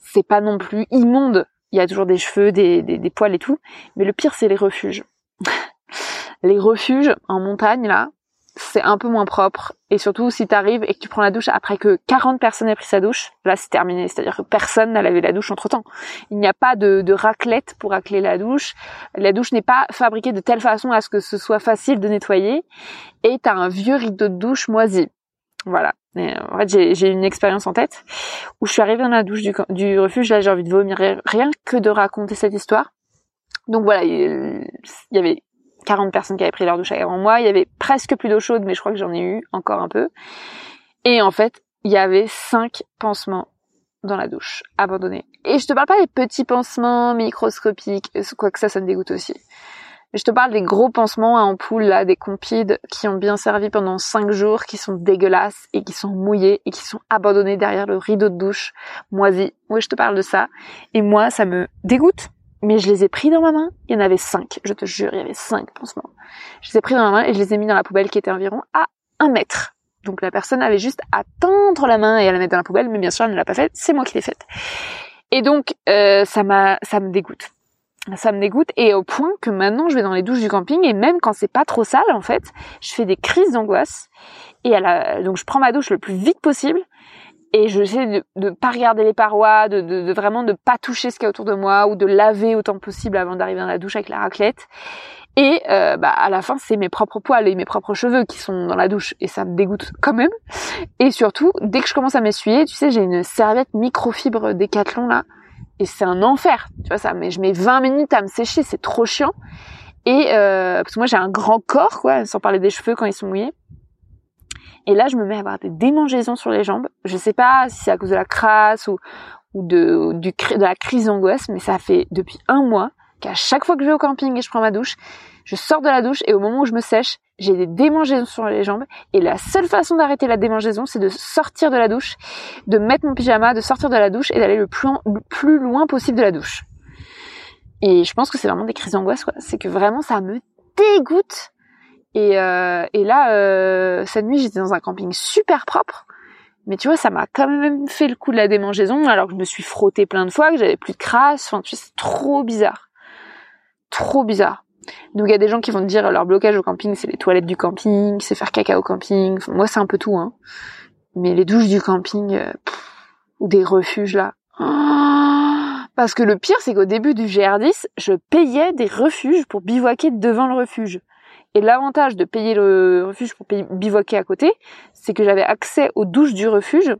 c'est pas non plus immonde. Il y a toujours des cheveux, des, des, poils et tout. Mais le pire, c'est les refuges. [LAUGHS] les refuges en montagne, là, c'est un peu moins propre. Et surtout, si t'arrives et que tu prends la douche après que 40 personnes aient pris sa douche, là, c'est terminé. C'est-à-dire que personne n'a lavé la douche entre temps. Il n'y a pas de, de raclette pour racler la douche. La douche n'est pas fabriquée de telle façon à ce que ce soit facile de nettoyer. Et t'as un vieux rideau de douche moisi. Voilà. Et en fait, j'ai une expérience en tête où je suis arrivée dans la douche du, du refuge. Là, j'ai envie de vomir rien que de raconter cette histoire. Donc voilà, il y avait 40 personnes qui avaient pris leur douche avant moi. Il y avait presque plus d'eau chaude, mais je crois que j'en ai eu encore un peu. Et en fait, il y avait cinq pansements dans la douche, abandonnés. Et je te parle pas des petits pansements microscopiques, quoi que ça, ça me dégoûte aussi. Je te parle des gros pansements à ampoule, là, des compides qui ont bien servi pendant cinq jours, qui sont dégueulasses et qui sont mouillés et qui sont abandonnés derrière le rideau de douche moisi. Oui, je te parle de ça. Et moi, ça me dégoûte mais je les ai pris dans ma main. Il y en avait cinq, je te jure, il y avait cinq pansements. Je les ai pris dans ma main et je les ai mis dans la poubelle qui était environ à un mètre. Donc la personne avait juste à tendre la main et à la mettre dans la poubelle, mais bien sûr elle ne l'a pas faite, c'est moi qui l'ai faite. Et donc euh, ça m'a, ça me dégoûte. Ça me dégoûte et au point que maintenant je vais dans les douches du camping et même quand c'est pas trop sale en fait, je fais des crises d'angoisse et à la, donc je prends ma douche le plus vite possible et je sais de, de pas regarder les parois, de, de, de vraiment de pas toucher ce qu'il y a autour de moi ou de laver autant possible avant d'arriver dans la douche avec la raclette. Et euh, bah, à la fin, c'est mes propres poils et mes propres cheveux qui sont dans la douche et ça me dégoûte quand même. Et surtout, dès que je commence à m'essuyer, tu sais, j'ai une serviette microfibre Décathlon là et c'est un enfer. Tu vois ça, mais je mets 20 minutes à me sécher, c'est trop chiant. Et euh, parce que moi j'ai un grand corps quoi, sans parler des cheveux quand ils sont mouillés. Et là, je me mets à avoir des démangeaisons sur les jambes. Je sais pas si c'est à cause de la crasse ou, ou de, du, de la crise d'angoisse, mais ça fait depuis un mois qu'à chaque fois que je vais au camping et je prends ma douche, je sors de la douche et au moment où je me sèche, j'ai des démangeaisons sur les jambes. Et la seule façon d'arrêter la démangeaison, c'est de sortir de la douche, de mettre mon pyjama, de sortir de la douche et d'aller le plus, loin possible de la douche. Et je pense que c'est vraiment des crises d'angoisse, quoi. C'est que vraiment, ça me dégoûte et, euh, et là, euh, cette nuit, j'étais dans un camping super propre. Mais tu vois, ça m'a quand même fait le coup de la démangeaison, alors que je me suis frottée plein de fois, que j'avais plus de crasse. Enfin, tu sais, c'est trop bizarre. Trop bizarre. Donc il y a des gens qui vont te dire leur blocage au camping, c'est les toilettes du camping, c'est faire caca au camping. moi, c'est un peu tout, hein. Mais les douches du camping, euh, ou des refuges là. [GASPS] parce que le pire, c'est qu'au début du GR10, je payais des refuges pour bivouaquer devant le refuge. Et l'avantage de payer le refuge pour bivouaquer à côté, c'est que j'avais accès aux douches du refuge.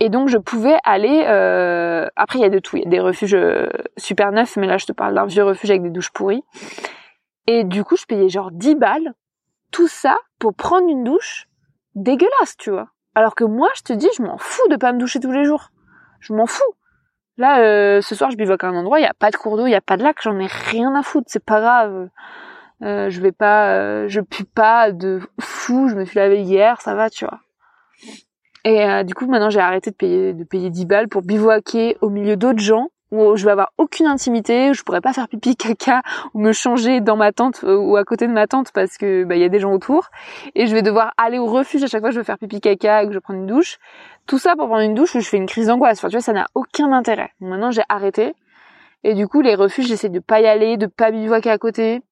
Et donc je pouvais aller. Euh... Après il y a de tout, il y a des refuges euh, super neufs, mais là je te parle d'un vieux refuge avec des douches pourries. Et du coup je payais genre 10 balles, tout ça pour prendre une douche dégueulasse, tu vois. Alors que moi je te dis, je m'en fous de pas me doucher tous les jours. Je m'en fous. Là, euh, ce soir, je bivouaque à un endroit, il n'y a pas de cours d'eau, il n'y a pas de lac, j'en ai rien à foutre, c'est pas grave. Je vais pas, je pue pas de fou. Je me suis lavé hier, ça va, tu vois. Et euh, du coup, maintenant, j'ai arrêté de payer de payer 10 balles pour bivouaquer au milieu d'autres gens où je vais avoir aucune intimité, où je pourrais pas faire pipi, [LAUGHS] caca ou me changer dans ma tente ou à côté de ma tente parce que bah il y a des gens autour et je vais devoir aller au refuge à chaque fois que je veux faire pipi, caca et que je prends une douche. Tout ça pour prendre une douche où je fais une crise d'angoisse. Enfin, tu vois, ça n'a aucun intérêt. Maintenant, j'ai arrêté. Et du coup, les refuges, j'essaie de pas y aller, de pas bivouaquer à côté.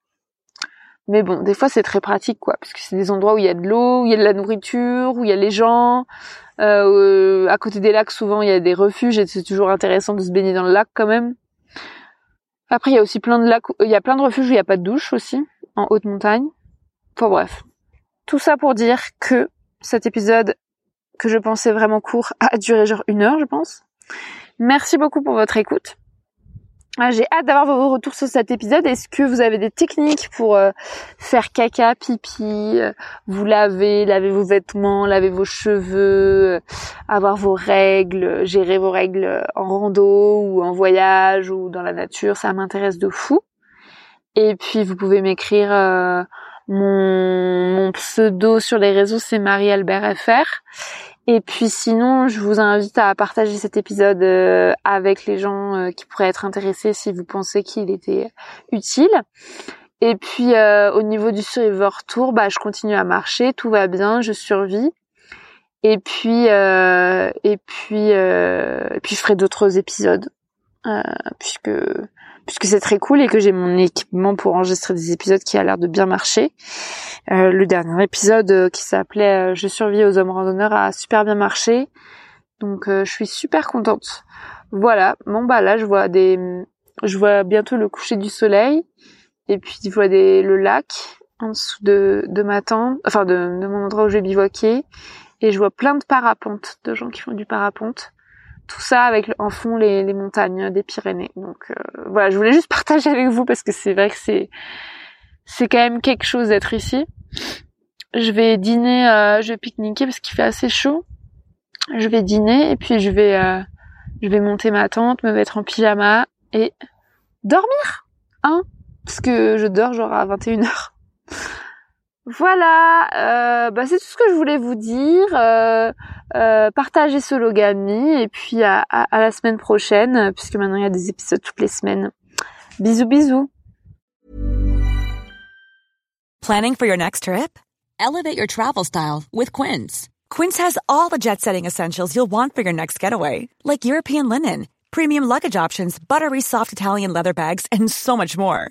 Mais bon, des fois c'est très pratique quoi, parce que c'est des endroits où il y a de l'eau, où il y a de la nourriture, où il y a les gens. Euh, à côté des lacs, souvent il y a des refuges et c'est toujours intéressant de se baigner dans le lac quand même. Après, il y a aussi plein de lacs, il y a plein de refuges où il n'y a pas de douche aussi, en haute montagne. Enfin bref. Tout ça pour dire que cet épisode, que je pensais vraiment court, a duré genre une heure, je pense. Merci beaucoup pour votre écoute. Ah, j'ai hâte d'avoir vos retours sur cet épisode. Est-ce que vous avez des techniques pour euh, faire caca, pipi, euh, vous laver, laver vos vêtements, laver vos cheveux, euh, avoir vos règles, gérer vos règles en rando ou en voyage ou dans la nature Ça m'intéresse de fou. Et puis vous pouvez m'écrire mon, mon, pseudo sur les réseaux, c'est Marie Albert FR. Et puis sinon, je vous invite à partager cet épisode euh, avec les gens euh, qui pourraient être intéressés si vous pensez qu'il était utile. Et puis euh, au niveau du Survivor Tour, bah, je continue à marcher, tout va bien, je survis. Et puis et puis et puis je ferai d'autres épisodes puisque puisque c'est très cool et que j'ai mon équipement pour enregistrer des épisodes qui a l'air de bien marcher. Euh, le dernier épisode euh, qui s'appelait Je survis aux hommes randonneurs a super bien marché. Donc je suis super contente. Voilà, bon bah là je vois des je vois bientôt le coucher du soleil et puis je vois des le lac en dessous de, de ma tente, enfin de, de mon endroit où je vais bivouaquer et je vois plein de parapentes, de gens qui font du parapente tout ça avec en fond les, montagnes des Pyrénées. Donc euh, voilà, je voulais juste [LAUGHS] partager avec vous parce que c'est vrai que c'est c'est quand même quelque chose d'être ici. Je vais dîner, euh, je vais pique-niquer parce qu'il fait assez chaud. Je vais dîner et puis je vais euh, je vais monter ma tente, me mettre en pyjama et dormir, hein, parce que je dors genre à 21h. Voilà, euh, bah c'est tout ce que je voulais vous dire. Euh, euh, partagez ce logami et puis à, à, à, la semaine prochaine, puisque maintenant il y a des épisodes toutes les semaines. Bisous, bisous. Planning for your next trip? Elevate your travel style with Quince. Quince has all the jet-setting essentials you'll want for your next getaway, like European linen, premium luggage options, buttery soft Italian leather bags, and so much more.